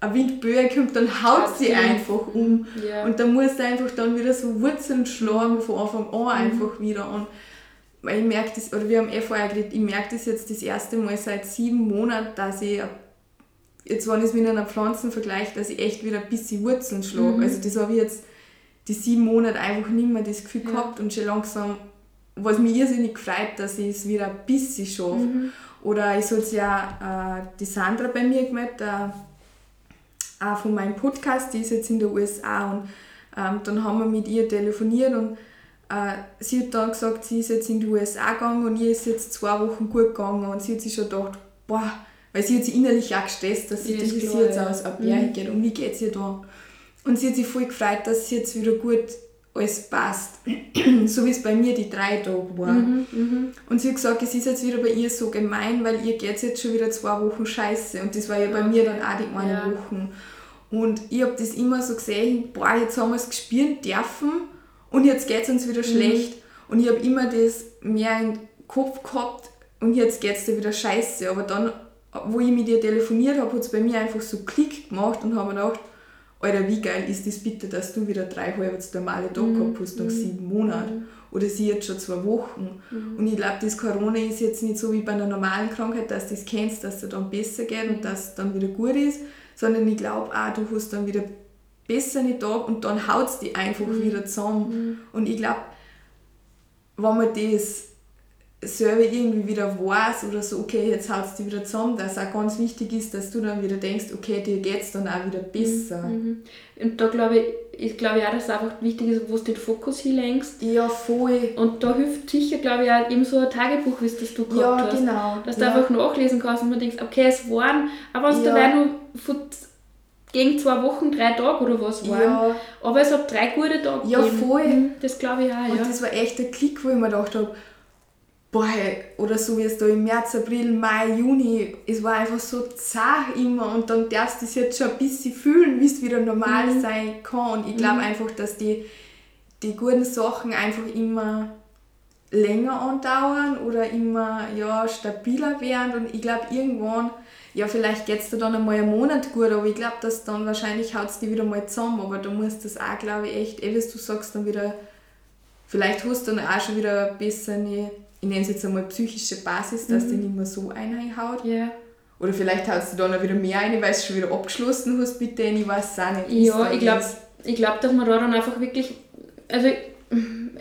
Speaker 1: eine Windböe kommt, dann haut sie
Speaker 2: Ja.
Speaker 1: einfach um.
Speaker 2: Ja.
Speaker 1: Und da musst du einfach dann wieder so Wurzeln schlagen von Anfang an einfach wieder. Und weil ich merke das, oder wir haben eh vorher geredet, ich merke das jetzt das erste Mal seit sieben Monaten, dass ich, jetzt wenn ich es mit einer Pflanze vergleiche, dass ich echt wieder ein bisschen Wurzeln schlage.
Speaker 2: Mhm.
Speaker 1: Also das habe ich jetzt die sieben Monate einfach nicht mehr das Gefühl
Speaker 2: Ja.
Speaker 1: gehabt und schon langsam, was mich irrsinnig gefreut, dass ich es wieder ein bisschen schaffe.
Speaker 2: Mhm.
Speaker 1: Oder es hat ja äh, die Sandra bei mir gemeldet, äh, auch von meinem Podcast, die ist jetzt in den USA und ähm, dann haben wir mit ihr telefoniert und äh, sie hat dann gesagt, sie ist jetzt in die USA gegangen und ihr ist jetzt zwei Wochen gut gegangen und sie hat sich schon gedacht, boah, weil sie hat sich innerlich auch gestresst, dass sie das,
Speaker 2: ist klar,
Speaker 1: sie jetzt
Speaker 2: ja.
Speaker 1: aus Au pair
Speaker 2: Mhm.
Speaker 1: geht und wie geht es ihr da. Und sie hat sich voll gefreut, dass es jetzt wieder gut alles passt, so wie es bei mir die drei Tage war.
Speaker 2: Mhm. Mhm.
Speaker 1: Und sie hat gesagt, es ist jetzt wieder bei ihr so gemein, weil ihr geht jetzt schon wieder zwei Wochen scheiße. Und das war ja bei mir dann auch die eine
Speaker 2: Ja.
Speaker 1: Woche. Und ich habe das immer so gesehen, boah, jetzt haben wir es gespielt dürfen und jetzt geht es uns
Speaker 2: Mhm.
Speaker 1: wieder schlecht. Und ich habe immer das mehr im Kopf gehabt und jetzt geht es dir wieder scheiße. Aber dann, wo ich mit ihr telefoniert habe, hat es bei mir einfach so Klick gemacht und habe mir gedacht, Alter, wie geil ist das bitte, dass du wieder drei halbwegs normale Tage
Speaker 2: Mhm.
Speaker 1: gehabt hast nach sieben Monaten. Oder sie jetzt schon zwei Wochen.
Speaker 2: Mhm.
Speaker 1: Und ich glaube, das Corona ist jetzt nicht so wie bei einer normalen Krankheit, dass du das kennst, dass es dir dann besser geht und dass es dann wieder gut ist, sondern ich glaube auch, du hast dann wieder bessere Tage und dann haut es dich einfach wieder zusammen. Und ich glaube, wenn man das selber irgendwie wieder weiß oder so, okay, jetzt haut es dich wieder zusammen, dass auch ganz wichtig ist, dass du dann wieder denkst, okay, dir geht es dann auch wieder besser.
Speaker 2: Mhm. Und da glaube ich, ich glaube auch, dass es einfach wichtig ist, wo du den Fokus hinlenkst.
Speaker 1: Ja, voll.
Speaker 2: Und da hilft sicher, glaube ich, auch eben so ein Tagebuch, wie es das du gehabt
Speaker 1: Ja,
Speaker 2: hast.
Speaker 1: genau.
Speaker 2: Dass du
Speaker 1: ja.
Speaker 2: einfach nachlesen kannst und man denkst, okay, es waren, aber wenn es
Speaker 1: Ja.
Speaker 2: dabei nur von gegen zwei Wochen, drei Tage oder was waren.
Speaker 1: Ja,
Speaker 2: Aber es hat drei gute Tage
Speaker 1: Ja,
Speaker 2: gegeben.
Speaker 1: voll.
Speaker 2: Mhm, Das glaube ich auch,
Speaker 1: Und
Speaker 2: ja.
Speaker 1: das war echt der Klick, wo ich mir gedacht habe, boah, oder so wie es da im März, April, Mai, Juni, es war einfach so zart immer und dann darfst du es jetzt schon ein bisschen fühlen, wie es wieder normal
Speaker 2: Mhm.
Speaker 1: sein kann. Und ich glaube
Speaker 2: Mhm.
Speaker 1: einfach, dass die, die guten Sachen einfach immer länger andauern oder immer ja, stabiler werden und ich glaube irgendwann, ja vielleicht geht es dir dann einmal einen Monat gut, aber ich glaube, dass dann wahrscheinlich haut es dir wieder mal zusammen, aber du musst das auch, glaube ich, echt, eh, wie du sagst, dann wieder, vielleicht hast du dann auch schon wieder eine bessere, ich nenne es jetzt einmal psychische Basis, dass
Speaker 2: Mhm.
Speaker 1: die nicht mehr so einhaut
Speaker 2: ja.
Speaker 1: Oder vielleicht hast du da noch wieder mehr rein, weil du schon wieder abgeschlossen hast mit denen, ich weiß es auch nicht.
Speaker 2: Ja, ich glaube, glaub, dass man da dann einfach wirklich, also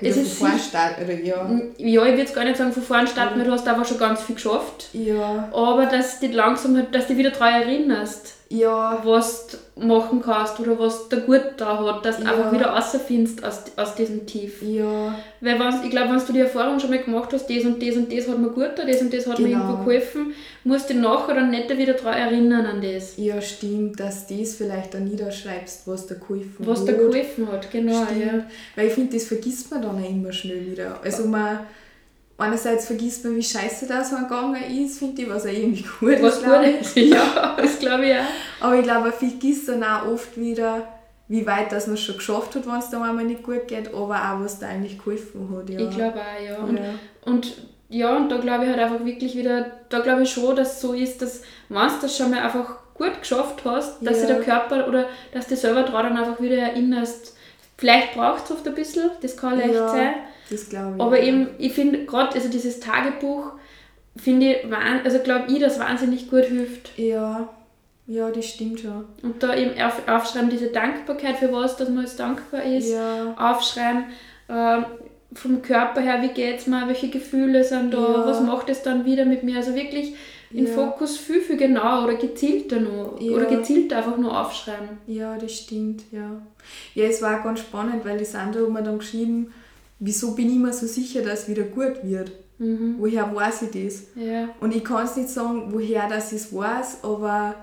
Speaker 1: es ist von vorn starten, oder ja?
Speaker 2: Ja, ich würde es gar nicht sagen von vorn starten, weil du hast einfach schon ganz viel geschafft.
Speaker 1: Ja.
Speaker 2: Aber dass du langsam, halt, dass du dich wieder daran erinnerst
Speaker 1: ja.
Speaker 2: was du machen kannst oder was der gut da hat, dass du ja. einfach wieder rausfindest aus, aus diesem Tief.
Speaker 1: Ja.
Speaker 2: Weil wenn's, ich glaube, wenn du die Erfahrung schon mal gemacht hast, das und das und das hat mir gut da, das und das hat genau. mir irgendwo geholfen, musst du nachher dann nicht wieder daran erinnern an das.
Speaker 1: Ja, stimmt, dass du das vielleicht dann niederschreibst, was dir geholfen
Speaker 2: was hat. Was dir geholfen hat, genau. Stimmt. Ja.
Speaker 1: Weil ich finde, das vergisst man dann auch immer schnell wieder. Also man einerseits vergisst man, wie scheiße das gegangen ist, finde ich, was auch irgendwie gut
Speaker 2: ist. Was gut ist, ja, das glaube ich auch.
Speaker 1: Aber ich glaube, man vergisst dann auch oft wieder, wie weit das man schon geschafft hat, wenn es dann einmal nicht gut geht, aber auch, was da eigentlich geholfen hat. Ja.
Speaker 2: Ich glaube auch, ja. Und, ja. und ja, und da glaube ich halt einfach wirklich wieder, da glaube ich schon, dass es so ist, dass wenn du das schon mal einfach gut geschafft hast, dass ja. der Körper oder dass du selber daran einfach wieder erinnerst, vielleicht braucht es oft ein bisschen, das kann leicht ja. sein,
Speaker 1: das glaube ich.
Speaker 2: Aber eben, ich finde gerade, also dieses Tagebuch, finde ich, also glaube ich, das wahnsinnig gut hilft.
Speaker 1: Ja, ja, das stimmt schon.
Speaker 2: Und da eben auf, aufschreiben, diese Dankbarkeit für was, dass man jetzt dankbar ist.
Speaker 1: Ja.
Speaker 2: Aufschreiben, äh, vom Körper her, wie geht es mir, welche Gefühle sind da, ja. was macht es dann wieder mit mir. Also wirklich in ja. Fokus viel, viel genauer oder gezielter noch. Ja. Oder gezielt einfach nur aufschreiben.
Speaker 1: Ja, das stimmt, ja. Ja, es war ganz spannend, weil die Sandra hat mir dann geschrieben, wieso bin ich mir so sicher, dass es wieder gut wird?
Speaker 2: Mhm.
Speaker 1: Woher weiß ich das?
Speaker 2: Ja.
Speaker 1: Und ich kann es nicht sagen, woher das ich es weiß, aber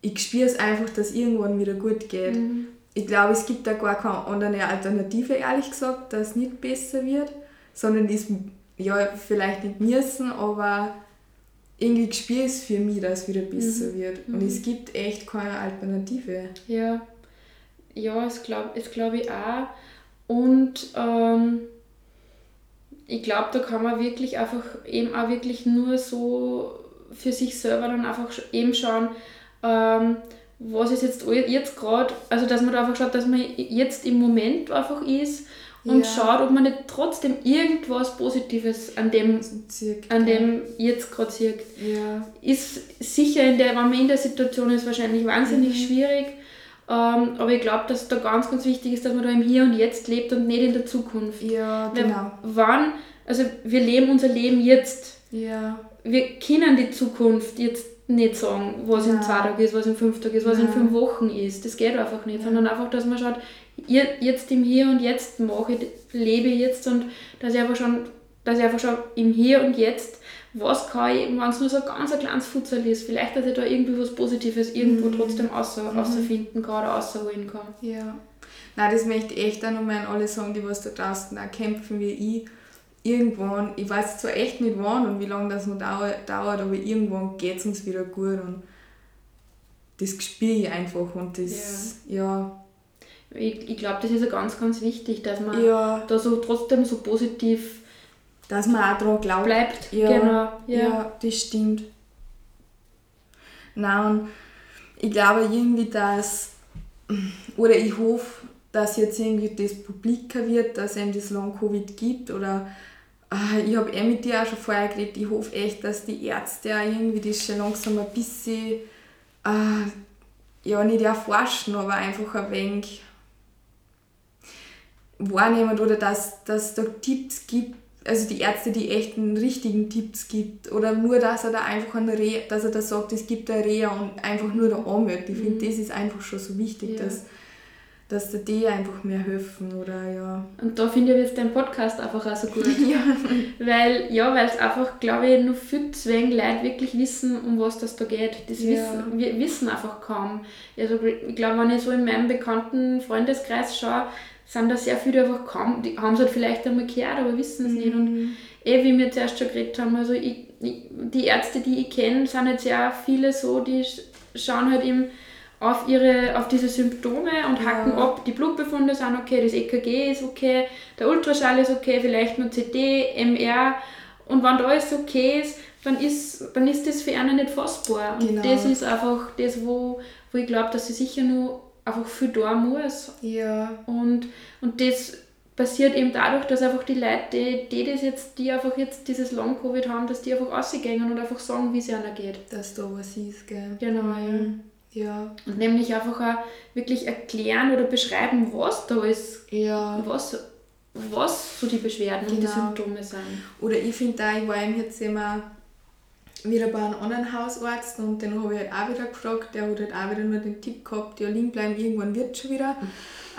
Speaker 1: ich spüre es einfach, dass irgendwann wieder gut geht.
Speaker 2: Mhm.
Speaker 1: Ich glaube, es gibt da gar keine andere Alternative, ehrlich gesagt, dass es nicht besser wird, sondern es ja vielleicht nicht müssen, aber irgendwie spüre ich es für mich, dass es wieder besser mhm. wird. Und mhm. es gibt echt keine Alternative.
Speaker 2: Ja, ja das glaube glaub ich auch. Und ähm, ich glaube, da kann man wirklich einfach eben auch wirklich nur so für sich selber dann einfach eben schauen, ähm, was ist jetzt, jetzt gerade, also dass man da einfach schaut, dass man jetzt im Moment einfach ist und ja. schaut, ob man nicht trotzdem irgendwas Positives an dem,
Speaker 1: Zirkt,
Speaker 2: an dem jetzt gerade sieht.
Speaker 1: Ja.
Speaker 2: Ist sicher, in der, wenn man in der Situation ist, wahrscheinlich wahnsinnig mhm. schwierig, aber ich glaube, dass da ganz, ganz wichtig ist, dass man da im Hier und Jetzt lebt und nicht in der Zukunft.
Speaker 1: Ja, genau.
Speaker 2: wann, also wir leben unser Leben jetzt.
Speaker 1: Ja.
Speaker 2: Wir können die Zukunft jetzt nicht sagen, was ja. in zwei Tagen ist, was in fünf Tagen ist, was ja. in fünf Wochen ist. Das geht einfach nicht, ja. sondern einfach, dass man schaut, jetzt im Hier und Jetzt mache ich, lebe ich jetzt und dass ich einfach schon, dass ich einfach schon im Hier und Jetzt was kann ich, wenn es nur so ein ganz ein kleines Futsal ist, vielleicht, dass ich da irgendwie was Positives irgendwo mhm. trotzdem außer, mhm. außerfinden kann oder außerholen kann.
Speaker 1: Ja. Nein, das möchte ich echt auch nochmal an alle sagen, die was da draußen auch kämpfen wie ich. Irgendwann, ich weiß zwar echt nicht wann und wie lange das noch dauert, dauert aber irgendwann geht es uns wieder gut und das spüre ich einfach und das, ja. ja.
Speaker 2: Ich, ich glaube, das ist ja ganz, ganz wichtig, dass man
Speaker 1: ja.
Speaker 2: da so trotzdem so positiv
Speaker 1: dass man auch daran glaubt.
Speaker 2: Bleibt,
Speaker 1: ja,
Speaker 2: genau.
Speaker 1: Ja. ja, das stimmt. Nein, und ich glaube irgendwie, dass, oder ich hoffe, dass jetzt irgendwie das publiker wird, dass es das Long-Covid gibt oder äh, ich habe eh mit dir auch schon vorher geredet, ich hoffe echt, dass die Ärzte auch irgendwie das schon langsam ein bisschen, äh, ja nicht erforschen, aber einfach ein wenig wahrnehmen oder dass, dass es da Tipps gibt, also die Ärzte, die echten richtigen Tipps gibt oder nur, dass er da einfach eine Reha, dass er da sagt, es gibt eine Reha und einfach nur da anmeldet. Ich mhm. finde, das ist einfach schon so wichtig, ja. dass, dass da die einfach mehr helfen oder ja.
Speaker 2: Und da finde ich jetzt dein Podcast einfach auch so gut.
Speaker 1: ja.
Speaker 2: Weil, ja, weil es einfach, glaube ich, nur viel zu wenig Leute wirklich wissen, um was das da geht. Das ja. wissen, wir wissen einfach kaum. Also ich glaube, wenn ich so in meinem bekannten Freundeskreis schaue, sind da sehr viele einfach kaum, die haben es halt vielleicht einmal gehört, aber wissen es mhm. nicht. Und mhm. eh, wie wir zuerst schon geredet haben, also ich, ich, die Ärzte, die ich kenne, sind jetzt ja viele so, die schauen halt eben auf, ihre, auf diese Symptome und hacken ja. ab. Die Blutbefunde sind okay, das EKG ist okay, der Ultraschall ist okay, vielleicht nur CD, MR. Und wenn da alles okay ist, dann ist, dann ist das für einen nicht fassbar. Und genau. das ist einfach das, wo, wo ich glaube, dass sie sicher nur einfach viel da muss.
Speaker 1: Ja.
Speaker 2: Und, und das passiert eben dadurch, dass einfach die Leute, die, die das jetzt, die einfach jetzt dieses Long-Covid haben, dass die einfach rausgehen und einfach sagen, wie es einer geht.
Speaker 1: Dass da was ist, gell?
Speaker 2: Genau,
Speaker 1: Mhm. Ja.
Speaker 2: Und nämlich einfach auch wirklich erklären oder beschreiben, was da ist,
Speaker 1: Ja.
Speaker 2: was, was so die Beschwerden und die
Speaker 1: Genau.
Speaker 2: Symptome sind.
Speaker 1: Oder ich finde auch, ich war eben jetzt immer wieder bei einem anderen Hausarzt und den habe ich halt auch wieder gefragt, der hat halt auch wieder nur den Tipp gehabt, ja liegen bleiben, irgendwann wird schon wieder.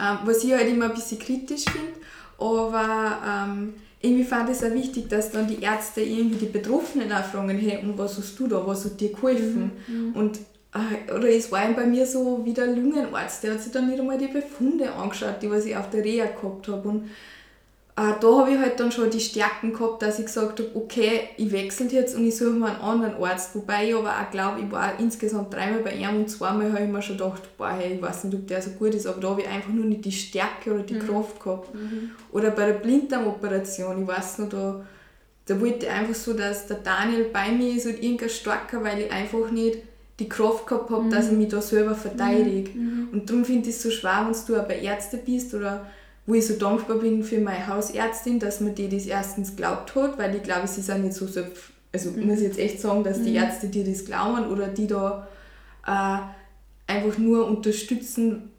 Speaker 1: Ähm, was ich halt immer ein bisschen kritisch finde, aber ähm, irgendwie fand ich es auch wichtig, dass dann die Ärzte irgendwie die Betroffenen auch fragen, hey, und was hast du da, was hat dir geholfen? Und äh, oder es war eben bei mir so wie der Lungenarzt, der hat sich dann nicht einmal die Befunde angeschaut, die was ich auf der Reha gehabt habe. Und da habe ich halt dann schon die Stärken gehabt, dass ich gesagt habe, okay, ich wechsle jetzt und ich suche mir einen anderen Arzt. Wobei ich aber auch glaube, ich war insgesamt dreimal bei ihm und zweimal habe ich mir schon gedacht, boah, hey, ich weiß nicht, ob der so gut ist, aber da habe ich einfach nur nicht die Stärke oder die Kraft gehabt. Oder bei der Blinddarmoperation, ich weiß noch, da, da wollte ich einfach so, dass der Daniel bei mir ist und irgendein starker, weil ich einfach nicht die Kraft gehabt habe, dass ich mich da selber verteidige. Und darum finde ich es so schwer, wenn du auch bei Ärzten bist oder wo ich so dankbar bin für meine Hausärztin, dass mir die das erstens glaubt hat, weil ich glaube, sie sind nicht so selbst, also muss ich jetzt echt sagen, dass die Ärzte dir das glauben oder die da äh, einfach nur unterstützen,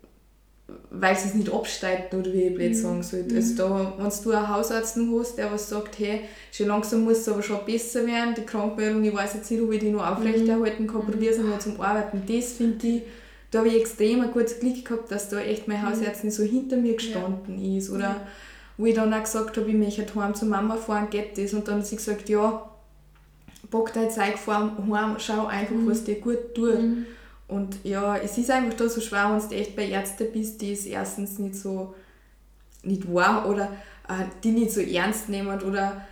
Speaker 1: weil sie es nicht abstreiten oder wie ich blöd sagen sollte. Also da, wenn du einen Hausarzt hast, der was sagt, hey, schon langsam muss es aber schon besser werden, die Krankmeldung, ich weiß jetzt nicht, ob ich die noch aufrechterhalten kann, probiere es einmal zum Arbeiten. Das finde ich, da habe ich extrem ein gutes Glück gehabt, dass da echt meine Hausärztin so hinter mir gestanden ist. Oder wo ich dann auch gesagt habe, ich möchte heim zur Mama fahren, geht das? Und dann hat sie gesagt, ja, pack dein Zeug vor heim, schau einfach, was dir gut tut. Und ja, es ist einfach da so schwer, wenn du echt bei Ärzten bist, die es erstens nicht so nicht wahr oder äh, die nicht so ernst nehmen oder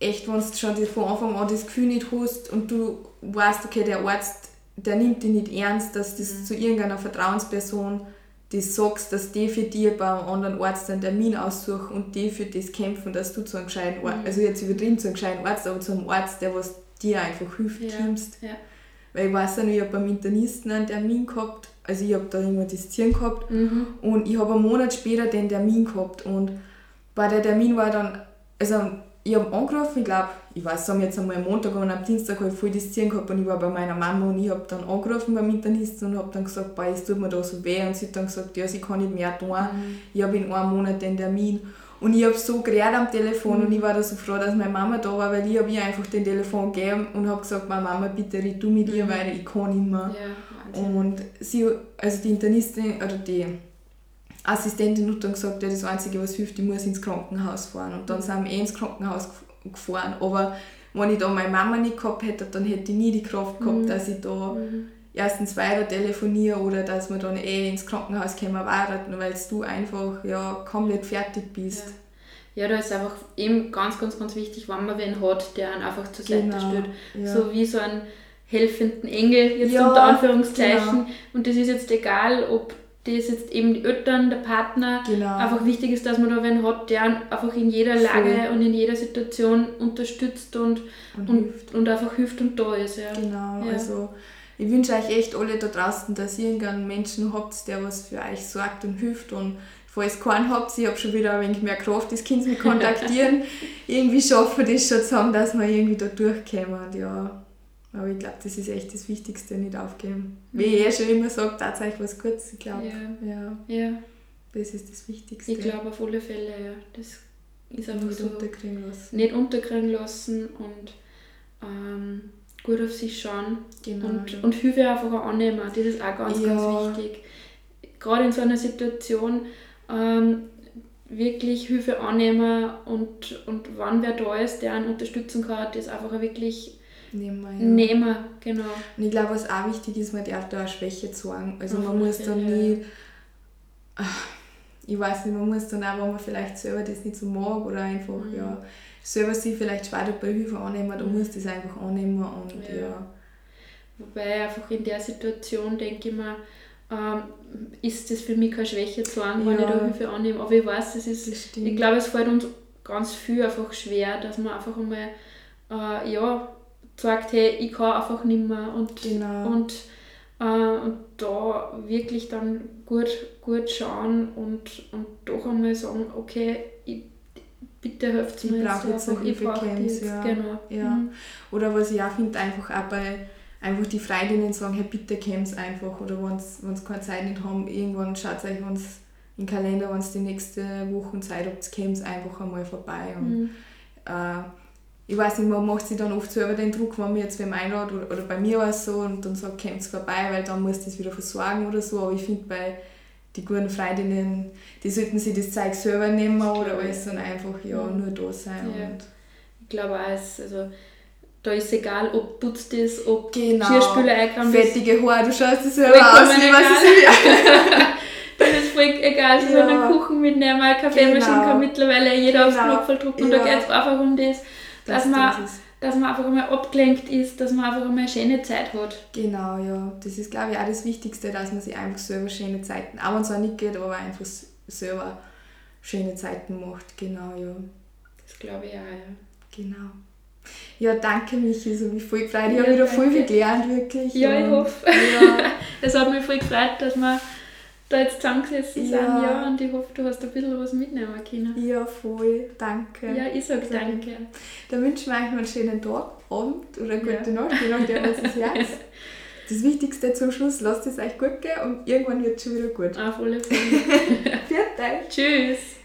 Speaker 1: echt, wenn du schon die- von Anfang an das Gefühl nicht hast und du weißt, okay, der Arzt, der nimmt dich nicht ernst, dass das zu irgendeiner Vertrauensperson das sagst, dass die für dich beim anderen Arzt einen Termin aussuchen und die für das kämpfen, dass du zu einem gescheiten Arzt, also jetzt übertrieben zu einem gescheiten Arzt, aber zu einem Arzt, der was dir einfach hilft,
Speaker 2: Ja.
Speaker 1: kommst.
Speaker 2: Ja.
Speaker 1: Weil ich weiß ja noch, ich habe beim Internisten einen Termin gehabt, also ich habe da immer das Ziehen gehabt
Speaker 2: Mhm.
Speaker 1: und ich habe einen Monat später den Termin gehabt und bei der Termin war dann, also ich habe angerufen, ich glaube, ich weiß, sagen jetzt einmal am Montag und am Dienstag habe ich voll das Ziehen gehabt und ich war bei meiner Mama und ich habe dann angerufen beim Internisten und habe dann gesagt, boah, es tut mir da so weh. Und sie hat dann gesagt, ja, sie kann nicht mehr tun, ich habe in einem Monat den Termin. Und ich habe so geredet am Telefon und ich war da so froh, dass meine Mama da war, weil ich habe ihr einfach den Telefon gegeben und habe gesagt, meine Mama, bitte red du mit ihr, weil ich kann nicht mehr.
Speaker 2: Ja.
Speaker 1: Und sie, also die Internistin oder die Assistentin hat dann gesagt, ja, das Einzige, was hilft, ich muss ins Krankenhaus fahren. Und dann sind wir eh ins Krankenhaus gef- gefahren. Aber wenn ich da meine Mama nicht gehabt hätte, dann hätte ich nie die Kraft gehabt, dass ich da erstens weiter telefoniere oder dass wir dann eh ins Krankenhaus kommen werden, weil du einfach ja, komplett fertig bist.
Speaker 2: Ja, da ist einfach eben ganz, ganz, ganz wichtig, wenn man wen hat, der einen einfach zur Seite
Speaker 1: Genau,
Speaker 2: steht.
Speaker 1: ja.
Speaker 2: So wie so einen helfenden Engel, jetzt
Speaker 1: Ja,
Speaker 2: unter Anführungszeichen.
Speaker 1: genau.
Speaker 2: Und das ist jetzt egal, ob das jetzt eben die Eltern, der Partner,
Speaker 1: Genau.
Speaker 2: einfach wichtig ist, dass man da wen hat, der einfach in jeder Lage und in jeder Situation unterstützt und,
Speaker 1: Und
Speaker 2: und, und einfach hilft und da ist. Ja.
Speaker 1: Genau,
Speaker 2: Ja.
Speaker 1: also ich wünsche euch echt alle da draußen, dass ihr irgendeinen Menschen habt, der was für euch sorgt und hilft und falls ihr keinen habt, ich habe schon wieder ein wenig mehr Kraft, das ihr mich kontaktieren. irgendwie schaffen wir das schon zusammen, dass wir irgendwie da durchkommen, ja. Aber ich glaube, das ist echt das Wichtigste, nicht aufgeben. Wie ich eh schon immer sage, tat euch was Gutes, ich glaube,
Speaker 2: Ja.
Speaker 1: ja,
Speaker 2: ja,
Speaker 1: das ist das Wichtigste.
Speaker 2: ich glaube auf alle Fälle, ja. Das ist einfach
Speaker 1: nicht
Speaker 2: so.
Speaker 1: unterkriegen lassen.
Speaker 2: nicht unterkriegen lassen und ähm, gut auf sich schauen
Speaker 1: Genau.
Speaker 2: und,
Speaker 1: ja.
Speaker 2: und Hilfe einfach auch annehmen. Das ist auch ganz,
Speaker 1: Ja.
Speaker 2: ganz wichtig. Gerade in so einer Situation ähm, wirklich Hilfe annehmen und, und wann wer da ist, der einen unterstützen kann, das einfach wirklich
Speaker 1: Nehmen wir, ja.
Speaker 2: nehmen. Genau.
Speaker 1: Und ich glaube, was auch wichtig ist, man darf da auch Schwäche zeigen. Also
Speaker 2: Auf
Speaker 1: man muss dann
Speaker 2: Fälle,
Speaker 1: nicht, Ah, ich weiß nicht, man muss dann auch, wenn man vielleicht selber das nicht so mag oder einfach,
Speaker 2: Mhm.
Speaker 1: ja, selber sich vielleicht schwer bei Hilfe annehmen, dann muss das einfach annehmen und
Speaker 2: Ja.
Speaker 1: ja.
Speaker 2: Wobei einfach in der Situation denke ich mir, ähm, ist das für mich keine Schwäche zu sagen, wenn
Speaker 1: Ja.
Speaker 2: ich da Hilfe annehme. Aber ich weiß, das ist,
Speaker 1: Das
Speaker 2: ich glaube, es fällt uns ganz viel einfach schwer, dass man einfach einmal, äh, ja, sagt, hey, ich kann einfach nicht mehr und,
Speaker 1: Genau.
Speaker 2: und Äh, und da wirklich dann gut, gut schauen und, und doch einmal sagen, okay, ich, bitte helft mir
Speaker 1: jetzt
Speaker 2: jetzt
Speaker 1: einfach, ich brauche jetzt, ja. Genau. Ja. Mhm. Oder was ich auch finde, einfach auch bei einfach die Freundinnen sagen, hey, bitte käm's einfach. Oder wenn sie keine Zeit nicht haben, irgendwann schaut euch wenn's im Kalender, wenn es die nächste Woche Zeit habt, käm's einfach einmal vorbei. Und, mhm. äh, ich weiß nicht, man macht sich dann oft selber den Druck, wenn mir jetzt wem einladet oder, oder bei mir war es so und dann sagt, käm's vorbei, weil dann muss das wieder versorgen oder so. Aber ich finde bei die guten Freundinnen, die sollten sich das Zeug selber nehmen oder alles dann einfach ja, nur da sein.
Speaker 2: Ja. ich glaube auch, also da ist es egal, ob putzt ist, ob genau. Geschirrspüler eingeräumt
Speaker 1: ist. Fettige Haare, du schaust das selber aus, wie was
Speaker 2: es Dann ist es voll egal, sie ja. einen Kuchen mitnehmen, eine Kaffeemaschine genau. kann mittlerweile jeder genau. aufs Knopf drücken und da geht es einfach um das dass, man, dass man einfach einmal abgelenkt ist, dass man einfach einmal eine schöne Zeit hat.
Speaker 1: Genau, ja. Das ist, glaube ich, auch das Wichtigste, dass man sich einfach selber schöne Zeiten, auch wenn es auch nicht geht, aber einfach selber schöne Zeiten macht. Genau, ja.
Speaker 2: Das glaube ich auch, ja.
Speaker 1: Genau. Ja, danke Michi, es hat mich voll gefreut. Ich ja, habe wieder voll viel gelernt, wirklich.
Speaker 2: Ja, ich hoffe. Ja. es hat mich voll gefreut, dass wir da jetzt zusammengesessen ja. sind, ja, und ich hoffe, du hast ein bisschen was mitnehmen können.
Speaker 1: Ja, voll, danke.
Speaker 2: Ja, ich sage danke.
Speaker 1: Dann wünsche ich euch noch einen schönen Tag, Abend oder gute ja. Nacht, je nachdem, was es jetzt. Das Wichtigste zum Schluss, lasst es euch gut gehen und irgendwann wird es schon wieder gut.
Speaker 2: Auf alle Fälle.
Speaker 1: Vielen Dank.
Speaker 2: Tschüss.